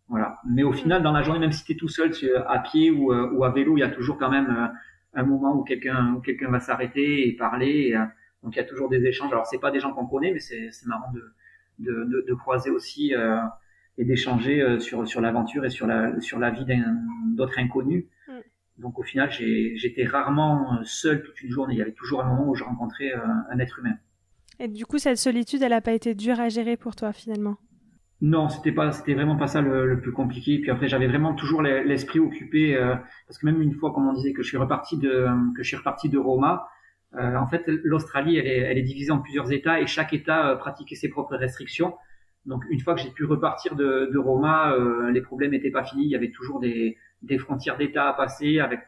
Voilà. Mais au final, dans la journée, même si tu es tout seul, à pied ou, ou à vélo, il y a toujours quand même un moment où quelqu'un, quelqu'un va s'arrêter et parler. Et, donc il y a toujours des échanges. Alors c'est pas des gens qu'on connaît, mais c'est marrant de, de, de, de, croiser aussi euh, et d'échanger euh, sur sur l'aventure et sur la sur la vie d'autres inconnus. Mm. Donc au final, j'étais rarement seul toute une journée. Il y avait toujours un moment où je rencontrais euh, un être humain. Et du coup, cette solitude, elle n'a pas été dure à gérer pour toi finalement? Non, c'était pas, c'était vraiment pas ça le, plus compliqué. Puis après, j'avais vraiment toujours l'esprit occupé euh, parce que même une fois, comme on disait, que je suis reparti de, que je suis reparti de Roma, euh, en fait, l'Australie, elle est, elle est, divisée en plusieurs États et chaque État euh, pratiquait ses propres restrictions. Donc, une fois que j'ai pu repartir de, Roma, les problèmes n'étaient pas finis. Il y avait toujours des, des frontières d'État à passer avec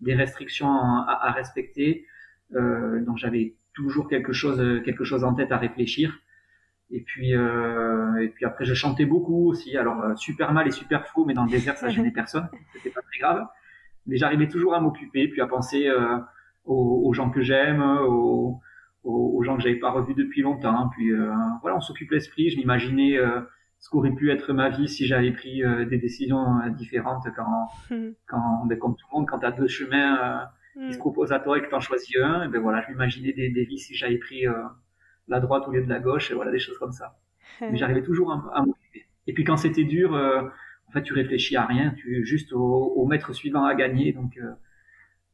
des restrictions à, à respecter. donc, j'avais toujours quelque chose, quelque chose en tête à réfléchir. Et puis, euh, et puis après, je chantais beaucoup aussi. Alors, super mal et super faux, mais dans le désert, ça gênait personne. C'était pas très grave. Mais j'arrivais toujours à m'occuper, puis à penser euh, aux, gens que j'aime, aux, aux, gens que j'avais pas revus depuis longtemps. Puis euh, voilà, on s'occupe l'esprit. Je m'imaginais euh, ce qu'aurait pu être ma vie si j'avais pris euh, des décisions différentes quand, hmm. quand ben, comme tout le monde, quand tu as deux chemins qui se hmm. proposent à toi et que tu en choisis un, et ben voilà, je m'imaginais des, des vies si j'avais pris la droite au lieu de la gauche, et voilà, des choses comme ça. Mais j'arrivais toujours à, à m'occuper. Et puis quand c'était dur, en fait, tu réfléchis à rien, tu juste au, au maître suivant à gagner, donc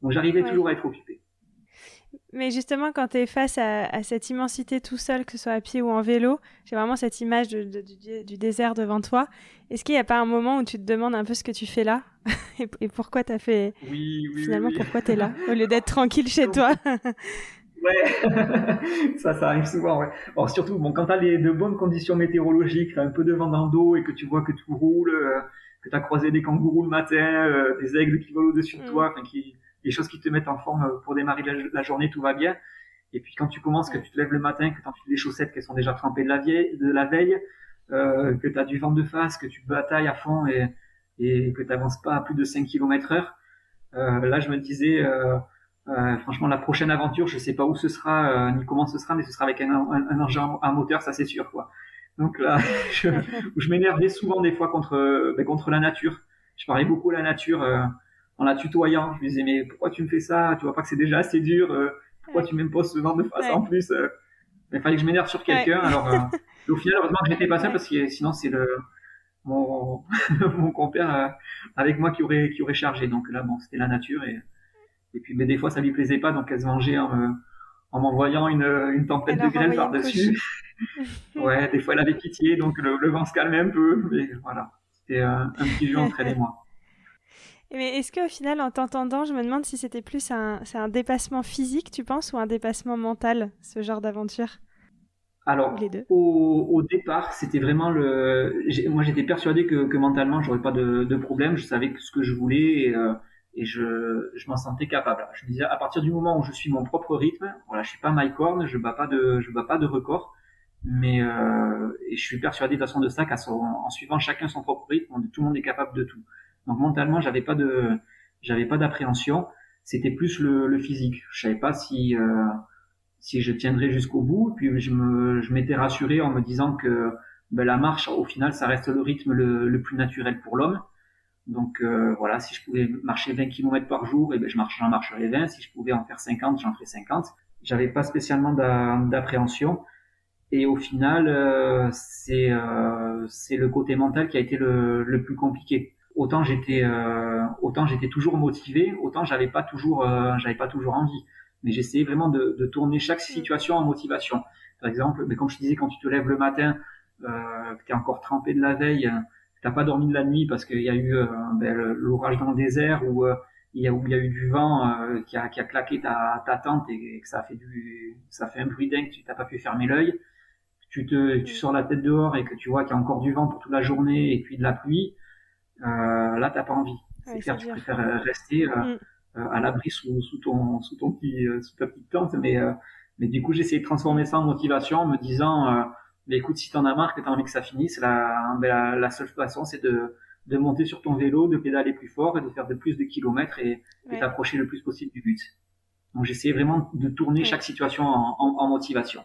donc j'arrivais toujours à être occupé. Mais justement, quand tu es face à, cette immensité tout seul, que ce soit à pied ou en vélo, j'ai vraiment cette image du, désert devant toi. Est-ce qu'il n'y a pas un moment où tu te demandes un peu ce que tu fais là et, pourquoi tu as fait. Oui, oui. Finalement, pourquoi tu es là au lieu d'être tranquille chez toi Ouais, ça, ça arrive souvent, ouais. Alors, surtout, bon, quand tu as les, de bonnes conditions météorologiques, tu as un peu de vent dans le dos et que tu vois que tout roule, euh, que tu as croisé des kangourous le matin, euh, des aigles qui volent au-dessus de mm. toi, enfin, qui des choses qui te mettent en forme euh, pour démarrer la, journée, tout va bien. Et puis quand tu commences, que tu te lèves le matin, que tu enfiles les chaussettes qui sont déjà trempées de la, vieille, de la veille, euh, que tu as du vent de face, que tu batailles à fond et, et que tu n'avances pas à plus de 5 km heure, euh, là je me disais, euh, euh, franchement la prochaine aventure, je sais pas où ce sera, ni comment ce sera, mais ce sera avec un, un, engin à moteur, ça c'est sûr quoi. Donc là, je, je m'énervais souvent des fois contre, ben, contre la nature. Je parlais beaucoup à la nature en la tutoyant. Je lui disais, mais pourquoi tu me fais ça? Tu vois pas que c'est déjà assez dur euh, Pourquoi tu m'imposes ce vent de face en plus euh? Il fallait que je m'énerve sur quelqu'un. Alors, euh, au final, heureusement que j'étais pas ça parce que sinon, c'est le mon, mon compère avec moi qui aurait qui aurait chargé. Donc là, bon, c'était la nature et et puis mais des fois, ça lui plaisait pas, donc elle se vengeait en en m'envoyant une, une tempête de grêle par-dessus. ouais, des fois elle avait pitié, donc le, vent se calmait un peu, mais voilà. C'était un, un petit jeu entre elle et moi. Mais est-ce qu'au final, en t'entendant, je me demande si c'était plus un, c'est un dépassement physique, tu penses, ou un dépassement mental, ce genre d'aventure? Alors, Au, au, départ, c'était vraiment le. Moi, j'étais persuadé que, que mentalement, j'aurais pas de, de, problème. Je savais ce que je voulais et, euh, et je, je m'en sentais capable. Je me disais, à partir du moment où je suis mon propre rythme, voilà, je suis pas Mike Horn, je bats pas de, je bats pas de record, mais euh, et je suis persuadé de toute façon de ça qu'en suivant chacun son propre rythme, tout le monde est capable de tout. Donc mentalement, j'avais pas de, j'avais pas d'appréhension. C'était plus le, physique. Je savais pas si euh, si je tiendrais jusqu'au bout. Puis je me, je m'étais rassuré en me disant que ben, la marche, au final, ça reste le rythme le, plus naturel pour l'homme. Donc euh, voilà, si je pouvais marcher 20 km par jour, eh ben je j'en marcherais 20. Si je pouvais en faire 50, j'en ferais 50. J'avais pas spécialement d'appréhension. Et au final, euh, c'est euh, c'est le côté mental qui a été le plus compliqué autant j'étais euh, autant j'étais toujours motivé, autant j'avais pas toujours euh, j'avais pas toujours envie. Mais j'essayais vraiment de, de, tourner chaque mm. situation en motivation. Par exemple, mais comme je te disais, quand tu te lèves le matin, euh, que tu es encore trempé de la veille, que t'as pas dormi de la nuit parce qu'il y a eu euh, ben, l'orage dans le désert ou il y a, où il y a eu du vent qui, a, qui a claqué ta, ta tente et que ça a fait du ça fait un bruit dingue, tu t'as pas pu fermer l'œil. Tu te tu sors la tête dehors et que tu vois qu'il y a encore du vent pour toute la journée et puis de la pluie euh, là t'as pas envie. C'est clair, tu préfères euh, rester euh, mm. à l'abri sous, sous, ton sous ton petit sous ta petite tente, mais mais du coup j'essaie de transformer ça en motivation en me disant mais écoute si t'en as marre que t'as envie que ça finisse, la, ben, la, la seule façon c'est de de monter sur ton vélo, de pédaler plus fort et de faire de plus de kilomètres et t'approcher le plus possible du but. Donc j'essaie vraiment de tourner chaque situation en, en, en motivation.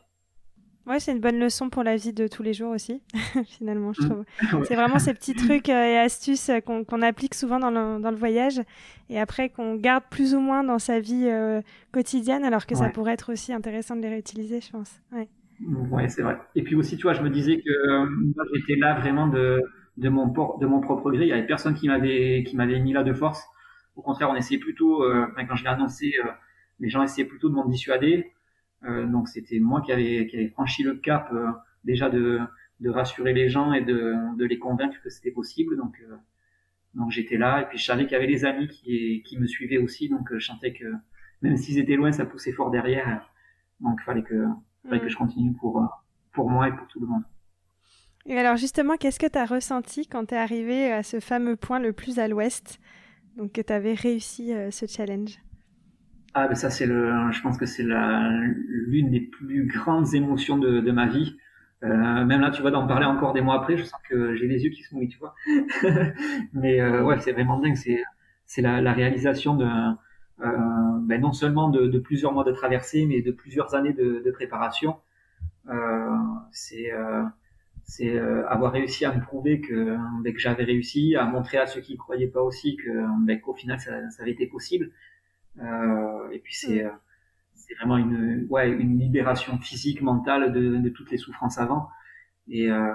Ouais, c'est une bonne leçon pour la vie de tous les jours aussi, finalement, je mm. trouve. C'est vraiment ces petits trucs euh, et astuces euh, qu'on applique souvent dans le, dans le, voyage et après qu'on garde plus ou moins dans sa vie euh, quotidienne, alors que ça pourrait être aussi intéressant de les réutiliser, je pense. Ouais, ouais c'est vrai. Et puis aussi, tu vois, je me disais que moi, j'étais là vraiment de, de, mon, de mon propre gré. Il y avait personne qui m'avait qui m'avait mis là de force. Au contraire, on essayait plutôt, quand je l'ai annoncé, les gens essayaient plutôt de m'en dissuader. Euh, donc c'était moi qui avait franchi le cap euh, déjà de, de rassurer les gens et de, de les convaincre que c'était possible. Donc, euh, donc j'étais là et puis je savais qu'il y avait des amis qui, qui me suivaient aussi. Donc je sentais que même s'ils étaient loin, ça poussait fort derrière. Donc il fallait que, fallait que mm. je continue pour, pour moi et pour tout le monde. Et alors justement, qu'est-ce que tu as ressenti quand tu es arrivé à ce fameux point le plus à l'ouest, donc que tu avais réussi ce challenge? Ah, ben ça c'est le, je pense que c'est l'une des plus grandes émotions de, de ma vie. Euh, même là, tu vois, d'en parler encore des mois après, je sens que j'ai les yeux qui se mouillent, tu vois. Mais euh, ouais, c'est vraiment dingue. C'est c'est la, la, réalisation de euh, ben non seulement de, de, plusieurs mois de traversée, mais de plusieurs années de, de préparation. Euh, c'est euh, c'est euh, avoir réussi à me prouver que, ben, que j'avais réussi, à montrer à ceux qui croyaient pas aussi que ben, qu'au final ça, ça avait été possible. Euh, et puis c'est euh, c'est vraiment une ouais une libération physique mentale de, de toutes les souffrances avant. Et, euh,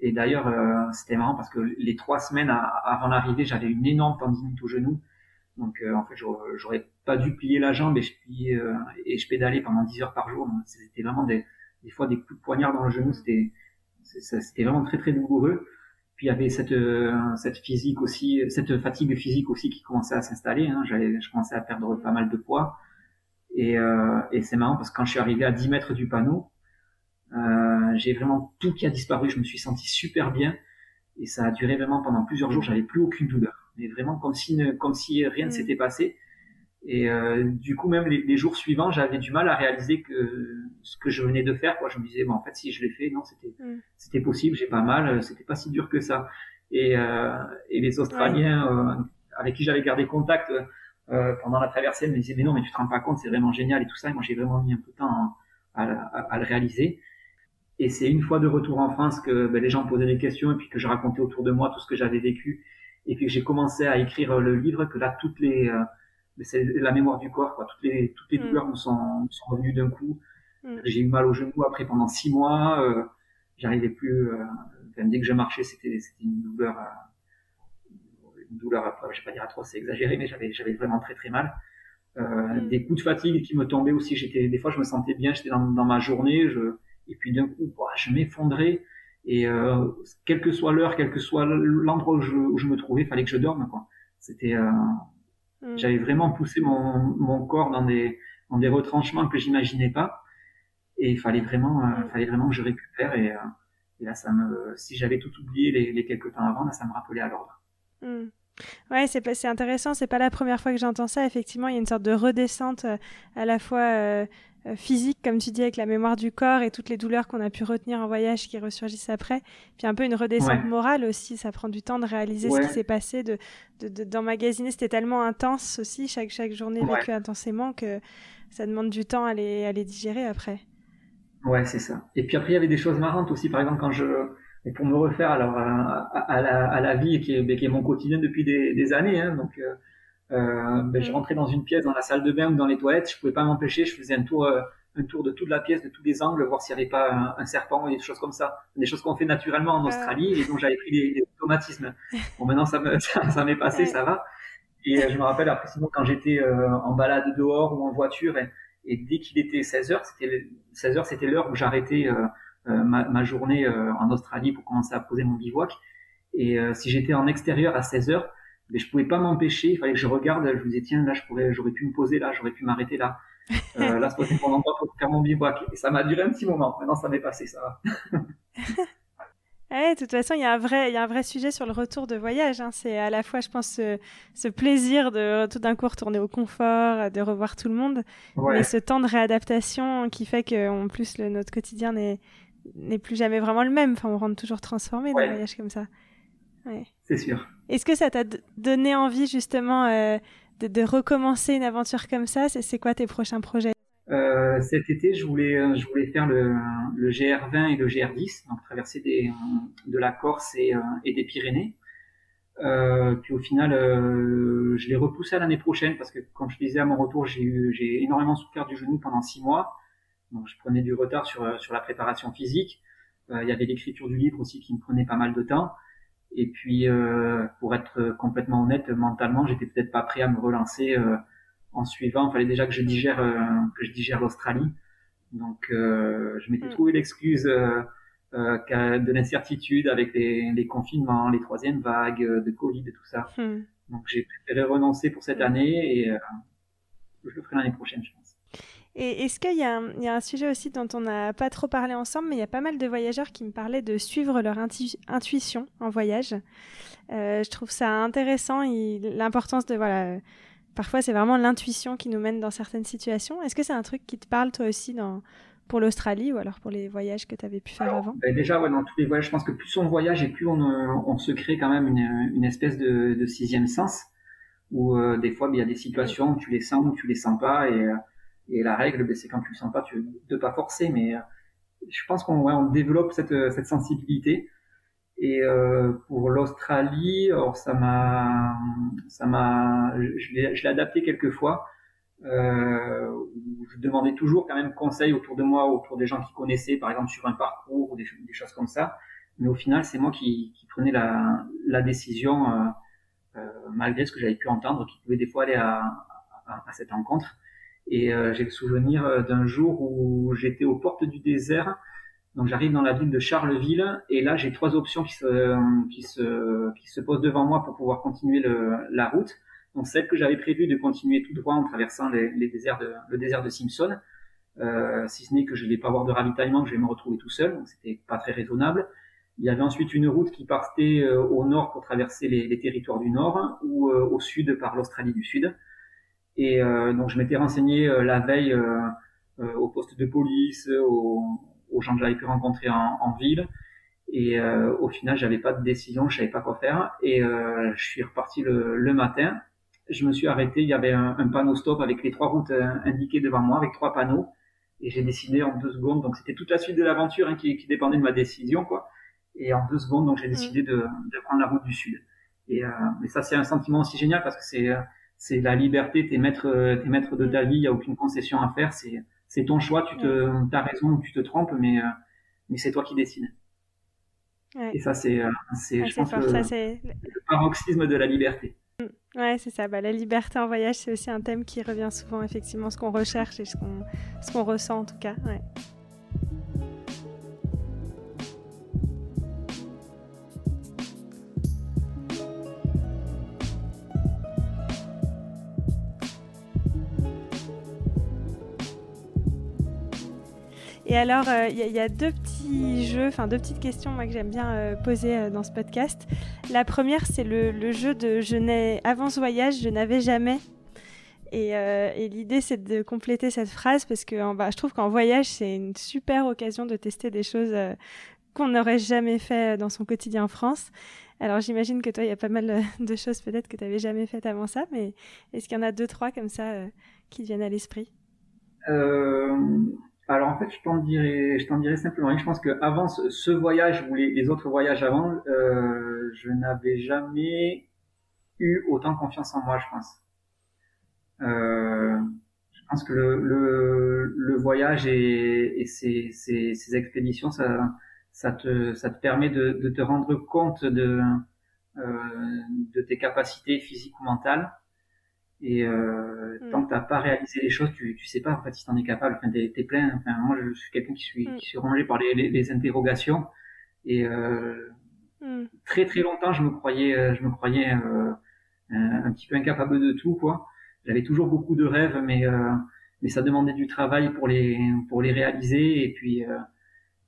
et d'ailleurs, euh, c'était marrant parce que les trois semaines avant l'arrivée, j'avais une énorme tendinite au genou. Donc, euh, en fait, j'aurais pas dû plier la jambe et je pliais, et je pédalais pendant 10 heures par jour. C'était vraiment des, des fois des coups de poignard dans le genou. C'était c'était vraiment très très douloureux. Puis il y avait cette euh, cette physique aussi, cette fatigue physique aussi qui commençait à s'installer. Hein. je commençais à perdre pas mal de poids. Et, euh, et c'est marrant parce que quand je suis arrivé à 10 mètres du panneau, euh, j'ai vraiment tout qui a disparu. Je me suis senti super bien et ça a duré vraiment pendant plusieurs jours. J'avais plus aucune douleur, mais vraiment comme si comme si rien ne mm. s'était passé. Et euh, du coup, même les, les jours suivants, j'avais du mal à réaliser que ce que je venais de faire. Quoi. Je me disais, bon, en fait, si je l'ai fait, non, c'était mm. c'était possible, j'ai pas mal, euh, c'était pas si dur que ça. Et, euh, et les Australiens euh, avec qui j'avais gardé contact euh, pendant la traversée me disaient, mais non, mais tu te rends pas compte, c'est vraiment génial et tout ça. Et moi, j'ai vraiment mis un peu de temps à, à, à le réaliser. Et c'est une fois de retour en France que ben, les gens posaient des questions et puis que je racontais autour de moi tout ce que j'avais vécu et puis que j'ai commencé à écrire le livre, que là, toutes les mais c'est la mémoire du corps, quoi. Toutes les, toutes les mm. douleurs me sont, sont revenues d'un coup. Mm. J'ai eu mal au genou après pendant six mois. Euh, J'arrivais plus. Euh, dès que je marchais, c'était une douleur, euh, une douleur. Je vais pas dire atroce, c'est exagéré, mais j'avais vraiment très très mal. Euh, mm. Des coups de fatigue qui me tombaient aussi. J'étais des fois, je me sentais bien, j'étais dans, dans ma journée, je et puis d'un coup, je m'effondrais. Et euh, quelle que soit l'heure, quel que soit l'endroit où je, où je me trouvais, fallait que je dorme. quoi. C'était euh, Mm. J'avais vraiment poussé mon, mon corps dans des, dans des retranchements que j'imaginais pas. Et il fallait vraiment, euh, fallait vraiment que je récupère. Et, euh, et, là, ça me, si j'avais tout oublié les, les quelques temps avant, là, ça me rappelait à l'ordre. Mm. Ouais, c'est c'est intéressant. C'est pas la première fois que j'entends ça. Effectivement, il y a une sorte de redescente euh, à la fois euh, physique, comme tu dis, avec la mémoire du corps et toutes les douleurs qu'on a pu retenir en voyage qui ressurgissent après. Puis un peu une redescente morale aussi. Ça prend du temps de réaliser ce qui s'est passé, de, d'emmagasiner. C'était tellement intense aussi, chaque, chaque journée vécue intensément, que ça demande du temps à les, à les digérer après. Ouais, c'est ça. Et puis après, il y avait des choses marrantes aussi. Par exemple, quand je, et pour me refaire alors à, à, la, à la, vie qui est, qui est, mon quotidien depuis des, des années, hein, donc euh, euh, ben, je mm. rentrais dans une pièce, dans la salle de bain ou dans les toilettes, je pouvais pas m'empêcher, je faisais un tour, euh, un tour de toute la pièce, de tous les angles, voir s'il n'y avait pas un, serpent ou des choses comme ça. Des choses qu'on fait naturellement en Australie et dont j'avais pris des, automatismes. Bon, maintenant, ça m'est ça, m'est passé, ça va. Et euh, je me rappelle après, sinon, quand j'étais euh, en balade dehors ou en voiture, et, dès qu'il était 16 heures, c'était 16 heures, c'était l'heure où j'arrêtais euh, ma, ma, journée en Australie pour commencer à poser mon bivouac. Et si j'étais en extérieur à 16 heures, mais je pouvais pas m'empêcher. Il fallait que je regarde. Je me disais tiens là, je pourrais, j'aurais pu me poser là, j'aurais pu m'arrêter là. Euh, là, c'est mon endroit pour faire mon bivouac. Et ça m'a duré un petit moment. Maintenant, ça m'est passé, ça va. Ouais, de toute façon, il y a un vrai, il y a un vrai sujet sur le retour de voyage. Hein. C'est à la fois, je pense, ce, plaisir de tout d'un coup retourner au confort, de revoir tout le monde, ouais. mais ce temps de réadaptation qui fait qu'en plus le, notre quotidien n'est n'est plus jamais vraiment le même. Enfin, on rentre toujours transformé dans un voyage comme ça. Ouais. C'est sûr. Est-ce que ça t'a donné envie justement euh, de, recommencer une aventure comme ça? C'est quoi tes prochains projets? Euh, Cet été, je voulais, euh, je voulais faire le, le GR20 et le GR10, donc traverser des, de la Corse et, et des Pyrénées. puis au final, je l'ai repoussé à l'année prochaine parce que, comme je disais à mon retour, j'ai énormément souffert du genou pendant six mois. Donc je prenais du retard sur, sur la préparation physique. il y avait l'écriture du livre aussi qui me prenait pas mal de temps. Et puis, euh, pour être complètement honnête, mentalement, j'étais peut-être pas prêt à me relancer euh, en suivant. Il fallait déjà que je digère euh, que je digère l'Australie. Donc, je m'étais mm. trouvé l'excuse de l'incertitude avec les, les, confinements, les troisièmes vagues de Covid et tout ça. Mm. Donc, j'ai préféré renoncer pour cette année et je le ferai l'année prochaine, je pense. Et est-ce qu'il y, a un sujet aussi dont on n'a pas trop parlé ensemble, mais il y a pas mal de voyageurs qui me parlaient de suivre leur intuition en voyage. Euh, je trouve ça intéressant, l'importance de voilà. Parfois, c'est vraiment l'intuition qui nous mène dans certaines situations. Est-ce que c'est un truc qui te parle toi aussi dans, pour l'Australie ou alors pour les voyages que tu avais pu faire avant? ben Déjà, ouais, dans tous les voyages, je pense que plus on voyage et plus on, on se crée quand même une, une espèce de, de, sixième sens où euh, des fois, ben, il y a des situations où tu les sens ou tu les sens pas et euh, et la règle, ben, c'est quand tu le sens pas, tu ne pas forcer. Mais euh, je pense qu'on ouais, on développe cette, euh, cette sensibilité. Et euh, pour l'Australie, ça m'a, ça m'a, je l'ai adapté quelques fois. Euh, je demandais toujours quand même conseil autour de moi, autour des gens qui connaissaient, par exemple sur un parcours ou des, des choses comme ça. Mais au final, c'est moi qui, qui prenais la, la décision, euh, euh, malgré ce que j'avais pu entendre, qui pouvait des fois aller à, à, à cette rencontre. Et euh, j'ai le souvenir euh, d'un jour où j'étais aux portes du désert. Donc j'arrive dans la ville de Charleville et là j'ai trois options qui se, qui se, qui se posent devant moi pour pouvoir continuer le, la route. Donc celle que j'avais prévu de continuer tout droit en traversant les, les déserts de, le désert de Simpson, euh, si ce n'est que je vais pas avoir de ravitaillement, que je vais me retrouver tout seul, donc c'était pas très raisonnable. Il y avait ensuite une route qui partait euh, au nord pour traverser les, les territoires du nord ou au sud par l'Australie du Sud. Et euh, donc je m'étais renseigné euh, la veille euh, au poste de police, aux, aux gens que j'avais pu rencontrer en, en ville. Et euh, au final, j'avais pas de décision, je savais pas quoi faire. Et euh, je suis reparti le, le, matin. Je me suis arrêté. Il y avait un, un, panneau stop avec les trois routes indiquées devant moi, avec trois panneaux. Et j'ai décidé en deux secondes. Donc c'était toute la suite de l'aventure hein, qui, qui, dépendait de ma décision, quoi. Et en deux secondes, donc j'ai décidé mmh. de, de, prendre la route du sud. Et, euh, mais ça, c'est un sentiment aussi génial parce que c'est c'est la liberté, t'es maître, t'es maître de ta vie, il y a aucune concession à faire, c'est c'est ton choix, tu te t'as raison ou tu te trompes, mais euh, mais c'est toi qui décides. Ouais. Et ça c'est euh, c'est je pense le, le, paroxysme de la liberté. Mm. Ouais, c'est ça. Bah, la liberté en voyage, c'est aussi un thème qui revient souvent, effectivement, ce qu'on recherche et ce qu'on ce qu'on ressent en tout cas. Ouais. Et alors, il euh, y, y, a deux petits jeux, enfin deux petites questions moi, que j'aime bien euh, poser euh, dans ce podcast. La première, c'est le, jeu de je n'ai avant ce voyage, je n'avais jamais. Et, l'idée, c'est de compléter cette phrase parce que bah, je trouve qu'en voyage, c'est une super occasion de tester des choses qu'on n'aurait jamais fait dans son quotidien en France. Alors j'imagine que toi, il y a pas mal de choses peut-être que tu n'avais jamais faites avant ça, mais est-ce qu'il y en a deux, trois comme ça qui viennent à l'esprit? Alors en fait, je t'en dirais, je t'en dirais simplement. Je pense que avant ce, voyage ou les, autres voyages avant, euh, je n'avais jamais eu autant confiance en moi, je pense. Euh, pense que le, le, le voyage et, et ces, expéditions, ça, ça, te, ça te permet de, de te rendre compte de, euh, de tes capacités physiques ou mentales. Et euh, mm. tant que t'as pas réalisé les choses, tu, tu sais pas en fait si t'en es capable. Enfin, t'es, es plein. Enfin, moi, je suis quelqu'un qui suis, mm. qui suis rongé par les, les, les interrogations. Et euh, mm. très très longtemps, je me croyais, euh, je me croyais euh, un, un, petit peu incapable de tout, quoi. J'avais toujours beaucoup de rêves, mais euh, mais ça demandait du travail pour les pour les réaliser. Et puis euh,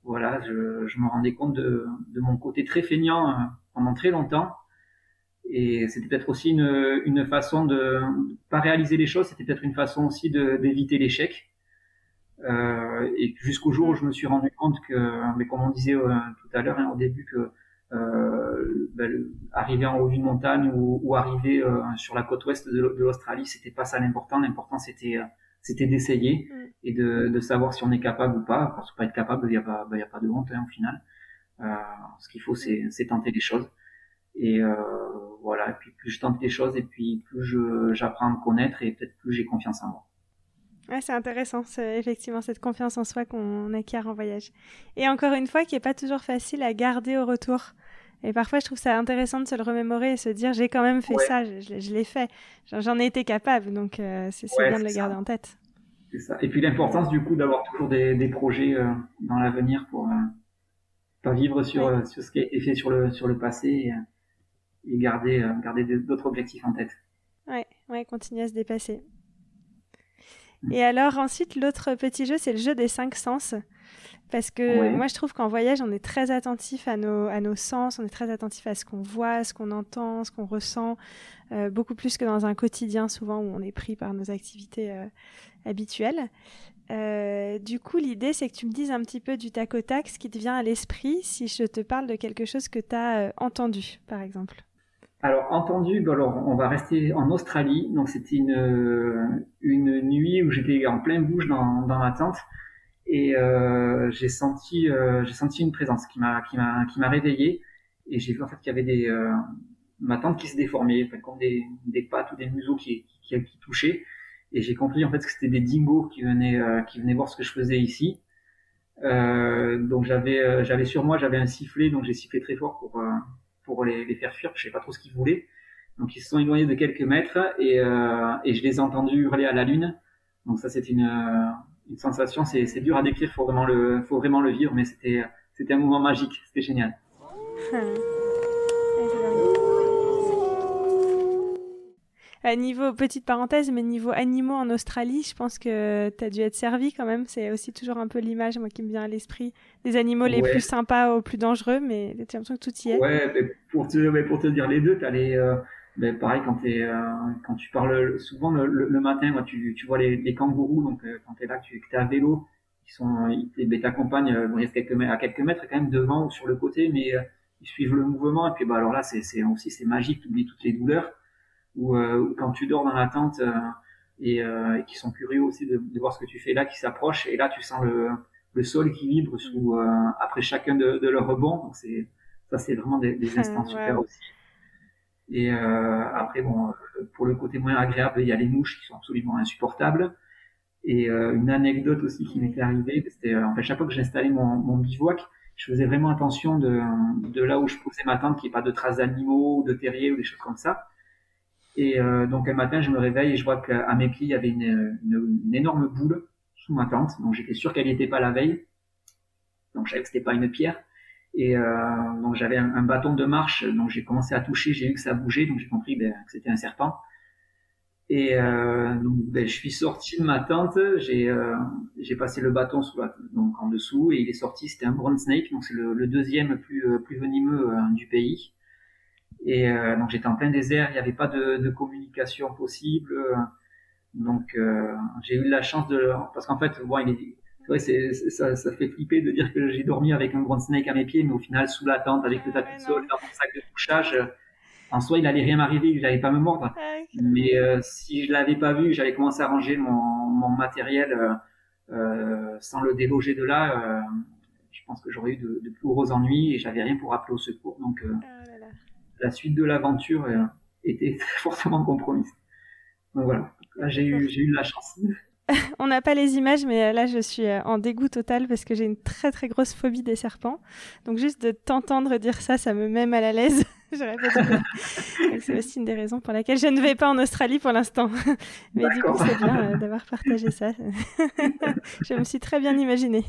voilà, je, je, me rendais compte de, de mon côté très feignant pendant très longtemps. Et c'était peut-être aussi une, une façon de pas réaliser les choses, c'était peut-être une façon aussi d'éviter l'échec. Euh, et jusqu'au jour où je me suis rendu compte que, mais comme on disait tout à l'heure hein, au début, que euh, ben, arriver en haut d'une montagne ou, ou arriver euh, sur la côte ouest de, de l'Australie, c'était pas ça l'important. L'important c'était euh, c'était d'essayer mm. et de, de, savoir si on est capable ou pas. Parce que pas être capable, il n'y a pas ben, a pas de honte hein, au final. Euh, ce qu'il faut, c'est tenter des choses. Et euh, voilà. Et puis plus je tente des choses et puis plus j'apprends à me connaître et peut-être plus j'ai confiance en moi. Ouais, c'est intéressant, effectivement cette confiance en soi qu'on acquiert en voyage. Et encore une fois, qui est pas toujours facile à garder au retour. Et parfois, je trouve ça intéressant de se le remémorer et se dire j'ai quand même fait ça, je, l'ai fait, j'en ai été capable, donc euh, c'est bien de le garder en tête. C'est ça. Et puis l'importance du coup d'avoir toujours des, des projets euh, dans l'avenir pour euh, pas vivre sur, sur ce qui a été fait sur le, sur le passé et, et garder, garder d'autres objectifs en tête. Ouais, ouais, continuer à se dépasser. Et alors ensuite, l'autre petit jeu, c'est le jeu des cinq sens. Parce que moi, je trouve qu'en voyage, on est très attentif à nos, à nos sens, on est très attentif à ce qu'on voit, ce qu'on entend, ce qu'on ressent, euh, beaucoup plus que dans un quotidien, souvent, où on est pris par nos activités euh, habituelles. Euh, du coup, l'idée, c'est que tu me dises un petit peu du tac au tac ce qui te vient à l'esprit si je te parle de quelque chose que tu as entendu, par exemple. Alors entendu, alors on va rester en Australie. Donc c'était une une nuit où j'étais en plein bouge dans dans ma tente et euh, j'ai senti euh, j'ai senti une présence qui m'a qui m'a qui m'a réveillé et j'ai vu en fait qu'il y avait des euh, ma tente qui se déformait, enfin, comme des des pattes ou des museaux qui qui, qui touchaient et j'ai compris en fait que c'était des dingos qui venaient euh, qui venaient voir ce que je faisais ici. Euh, donc j'avais j'avais sur moi j'avais un sifflet donc j'ai sifflé très fort pour pour les, les, faire fuir. Je sais pas trop ce qu'ils voulaient. Donc ils se sont éloignés de quelques mètres et, euh, et je les ai entendus hurler à la lune. Donc ça c'est une, euh, une sensation, c'est, c'est dur à décrire, faut vraiment le, faut vraiment le vivre, mais c'était, c'était un moment magique, c'était génial. À niveau, petite parenthèse, mais niveau animaux en Australie, je pense que tu as dû être servi quand même. C'est aussi toujours un peu l'image, moi, qui me vient à l'esprit. Des animaux les plus sympas aux plus dangereux, mais j'ai l'impression que tout y est. Ouais, mais pour te, mais pour te dire les deux, tu as les, euh, ben, pareil quand t'es euh, quand tu parles souvent le, le, matin moi tu, tu vois les, les kangourous donc euh, quand t'es là tu es à vélo ils sont ils ben, t'accompagnent bon, quelques à quelques mètres quand même devant ou sur le côté mais ils suivent le mouvement et puis bah alors là c'est c'est aussi c'est magique tu oublies toutes les douleurs ou quand tu dors dans la tente et, et qui sont curieux aussi de, de, voir ce que tu fais là qui s'approchent et là tu sens le le sol qui vibre sous après chacun de, de leurs rebonds. Donc c'est ça c'est vraiment des, des instants super aussi. Et euh, après, bon, pour le côté moins agréable, il y a les mouches qui sont absolument insupportables. Et euh, une anecdote aussi qui m'était arrivée, c'était euh, en fait chaque fois que j'installais mon, mon bivouac, je faisais vraiment attention de, de là où je posais ma tente, qu'il n'y ait pas de traces d'animaux, de terriers ou des choses comme ça. Et euh, donc un matin, je me réveille et je vois qu'à mes pieds, il y avait une, une, une, énorme boule sous ma tente. Donc j'étais sûr qu'elle n'y était pas la veille. Donc je savais que c'était pas une pierre. Et euh, donc j'avais un, un, bâton de marche, donc j'ai commencé à toucher, j'ai vu que ça bougeait, donc j'ai compris ben, que c'était un serpent. Et euh, donc ben, je suis sorti de ma tente, j'ai euh, j'ai passé le bâton sous la, donc en dessous et il est sorti, c'était un brown snake, donc c'est le, le, deuxième plus euh, plus venimeux euh, du pays. Et euh, donc j'étais en plein désert, il n'y avait pas de, de communication possible, donc j'ai eu la chance de parce qu'en fait bon il est ouais, c'est, ça, ça fait flipper de dire que j'ai dormi avec un grand snake à mes pieds, mais au final, sous la tente, avec le tapis de sol, dans mon sac de couchage, euh, en soi, il allait rien m'arriver, il allait pas me mordre. mais euh, si je l'avais pas vu, j'allais commencer à ranger mon, mon matériel euh, euh sans le déloger de là. je pense que j'aurais eu de, plus gros ennuis et j'avais rien pour appeler au secours. Donc, oh la suite de l'aventure était fortement compromise. Donc voilà, là j'ai eu, j'ai eu de la chance. on n'a pas les images, mais là, je suis en dégoût total parce que j'ai une très très grosse phobie des serpents. Donc juste de t'entendre dire ça, ça me met mal à l'aise. c'est aussi une des raisons pour laquelle je ne vais pas en Australie pour l'instant. Mais du coup, c'est bien d'avoir partagé ça. je me suis très bien imaginée.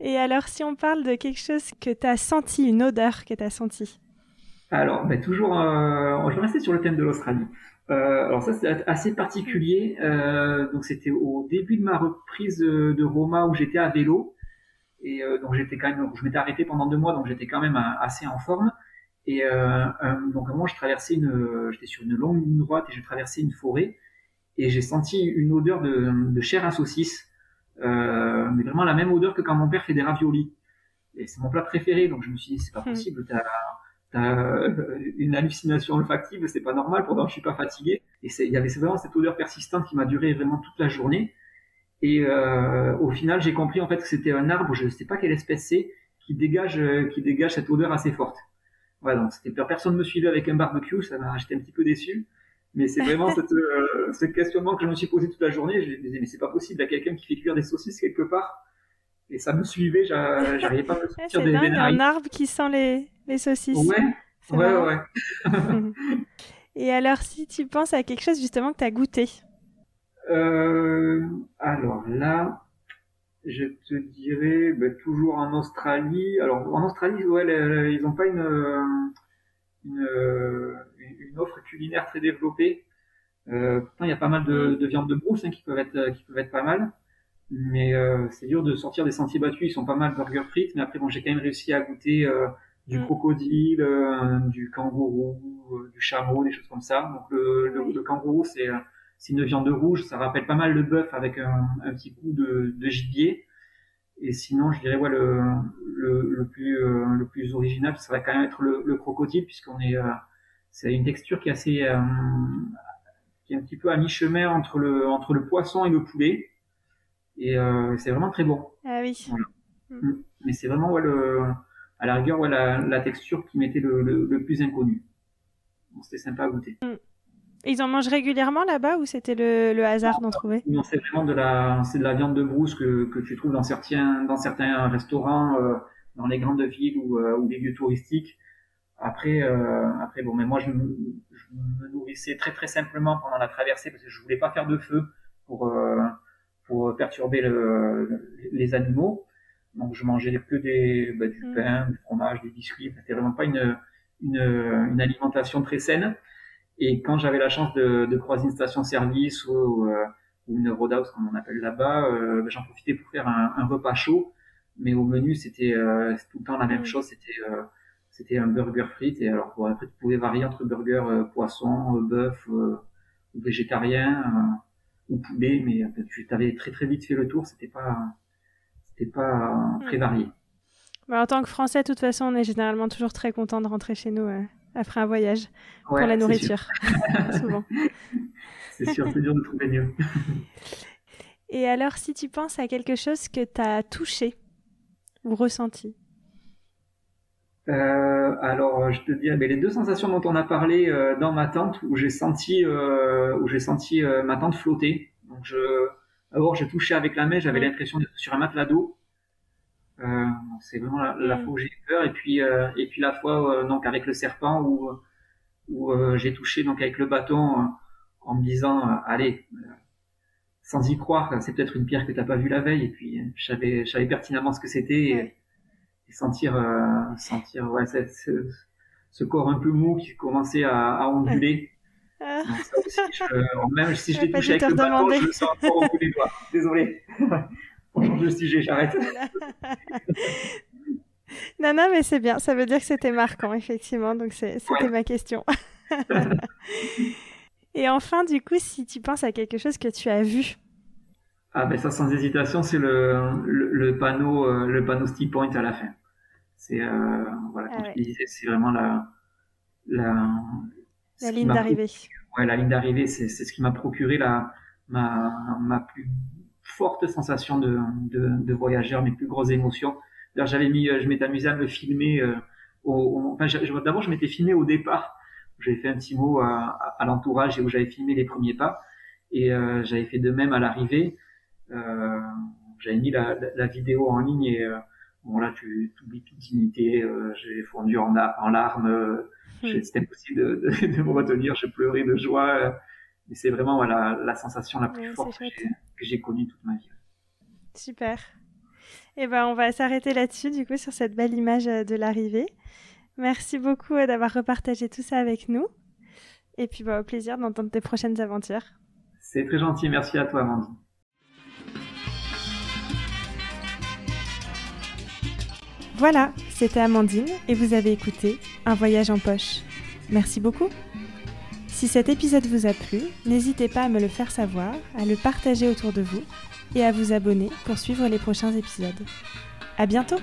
Et alors, si on parle de quelque chose que tu as senti, une odeur que tu as senti? Alors, ben, toujours, euh, je vais rester sur le thème de l'Australie. Euh, alors ça, c'est assez particulier. Euh, donc, c'était au début de ma reprise de Roma où j'étais à vélo. Et euh, donc, j'étais quand même, je m'étais arrêté pendant deux mois, donc j'étais quand même euh, assez en forme. Et euh, donc, moi, je traversais une, j'étais sur une longue ligne droite et j'ai traversé une forêt. Et j'ai senti une odeur de, de chair à saucisse euh, mais vraiment la même odeur que quand mon père fait des raviolis. Et c'est mon plat préféré, donc je me suis dit c'est pas hmm. possible, t'as as euh, une hallucination olfactive, c'est pas normal. Pourtant je suis pas fatigué. Et il y avait vraiment cette odeur persistante qui m'a duré vraiment toute la journée. Et euh, au final j'ai compris en fait que c'était un arbre, je sais pas quelle espèce c'est, qui dégage qui dégage cette odeur assez forte. Voilà, donc c'était personne me suivait avec un barbecue, ça m'a j'étais un petit peu déçu. Mais c'est vraiment cette, euh, ce questionnement que je me suis posé toute la journée. Je me disais, mais c'est pas possible, il y a quelqu'un qui fait cuire des saucisses quelque part. Et ça me suivait, j'arrivais pas à me sortir des, dingue, un arbre qui sent les, les saucisses. Ouais, ouais, ouais. Et alors, si tu penses à quelque chose justement que tu as goûté? Euh, Alors là, je te dirais ben, toujours en Australie. Alors en Australie, ouais, ils n'ont pas une, une, une offre culinaire très développée. Euh, pourtant, il y a pas mal de, de viandes de brousse hein, qui peuvent être qui peuvent être pas mal, mais euh, c'est dur de sortir des sentiers battus. Ils sont pas mal burger frites, mais après bon, j'ai quand même réussi à goûter euh, du mm. crocodile, euh, du kangourou, euh, du chameau, des choses comme ça. Donc le, le, le kangourou, c'est c'est une viande rouge, ça rappelle pas mal le bœuf avec un, un petit coup de, de, gibier. Et sinon, je dirais ouais le le, le plus le plus original, ça va quand même être le, le crocodile puisqu'on est c'est une texture qui est assez, euh, qui est un petit peu à mi-chemin entre le, entre le poisson et le poulet. Et euh, c'est vraiment très bon. Ah oui. Mm. Mm. Mais c'est vraiment ouais, le, à la rigueur ouais, la, la texture qui m'était le, le, plus inconnu. c'était sympa à goûter. Ils en mangent régulièrement là-bas ou c'était le, le hasard d'en trouver? Non, c'est vraiment de la, c'est de la viande de brousse que, que tu trouves dans certains, dans certains restaurants, euh, dans les grandes villes ou, euh, ou les lieux touristiques. Après, euh, après bon, mais moi je me, je me, nourrissais très très simplement pendant la traversée parce que je voulais pas faire de feu pour euh, pour perturber le, les animaux. Donc je mangeais que des bah, du mm. pain, du fromage, des biscuits. C'était vraiment pas une, une, une alimentation très saine. Et quand j'avais la chance de, de croiser une station-service ou, euh, ou, une roadhouse comme on appelle là-bas, euh, bah, j'en profitais pour faire un, un, repas chaud. Mais au menu c'était euh, tout le temps la même chose. C'était c'était un burger frites et alors après tu pouvais varier entre burger euh, poisson, euh, bœuf, euh, ou végétarien ou poulet, mais tu avais très très vite fait le tour, c'était pas c'était pas très varié. Bah, en tant que Français, de toute façon, on est généralement toujours très content de rentrer chez nous après un voyage pour la nourriture, souvent. C'est sûr, c'est dur de trouver mieux. Et alors, si tu penses à quelque chose que tu as touché ou ressenti? Euh, alors, je te dis, mais les deux sensations dont on a parlé euh, dans ma tente, où j'ai senti, euh, où j'ai senti euh, ma tente flotter. Donc, je, d'abord, j'ai touché avec la main, j'avais l'impression d'être sur un matelas d'eau. C'est vraiment la, la, mm. fois où j'ai peur, et puis, et puis la fois donc avec le serpent où, où j'ai touché donc avec le bâton en me disant, allez, sans y croire, c'est peut-être une pierre que t'as pas vue la veille, et puis je savais, je savais pertinemment ce que c'était et sentir euh, sentir ouais cette, ce, ce, corps un peu mou qui commençait à, à onduler. Ah. ça aussi, je, même si je l'ai touché avec le bâton, je le sens encore au bout des doigts. Désolé. On change de sujet, j'arrête. non, non, mais c'est bien. Ça veut dire que c'était marquant, effectivement. Donc, c'était ouais. ma question. Et enfin, du coup, si tu penses à quelque chose que tu as vu ah ben ça sans hésitation c'est le, le, le, panneau euh, le panneau Steel Point à la fin. C'est euh, voilà ah c'est vraiment la la, la ligne d'arrivée. Ouais la ligne d'arrivée c'est c'est ce qui m'a procuré la ma ma plus forte sensation de de, de voyageur mes plus grosses émotions. D'ailleurs j'avais mis euh, je m'étais amusé à me filmer euh, au, au, enfin d'abord je m'étais filmé au départ j'avais fait un petit mot à, à, à l'entourage et où j'avais filmé les premiers pas Et j'avais fait de même à l'arrivée. j'avais mis la, la, vidéo en ligne et bon là tu oublies toute dignité. j'ai fondu en, en larmes. Hmm. C'était impossible de, de, de, me retenir. Je pleurais de joie. Mais c'est vraiment voilà, la sensation la plus forte que j'ai connue toute ma vie. Super. Et eh ben, on va s'arrêter là-dessus, du coup, sur cette belle image euh, de l'arrivée. Merci beaucoup euh, d'avoir repartagé tout ça avec nous. Et puis, bah, au plaisir d'entendre tes prochaines aventures. C'est très gentil. Merci à toi, Amandine. Voilà, c'était Amandine et vous avez écouté Un voyage en poche. Merci beaucoup. Si cet épisode vous a plu, n'hésitez pas à me le faire savoir, à le partager autour de vous et à vous abonner pour suivre les prochains épisodes. À bientôt!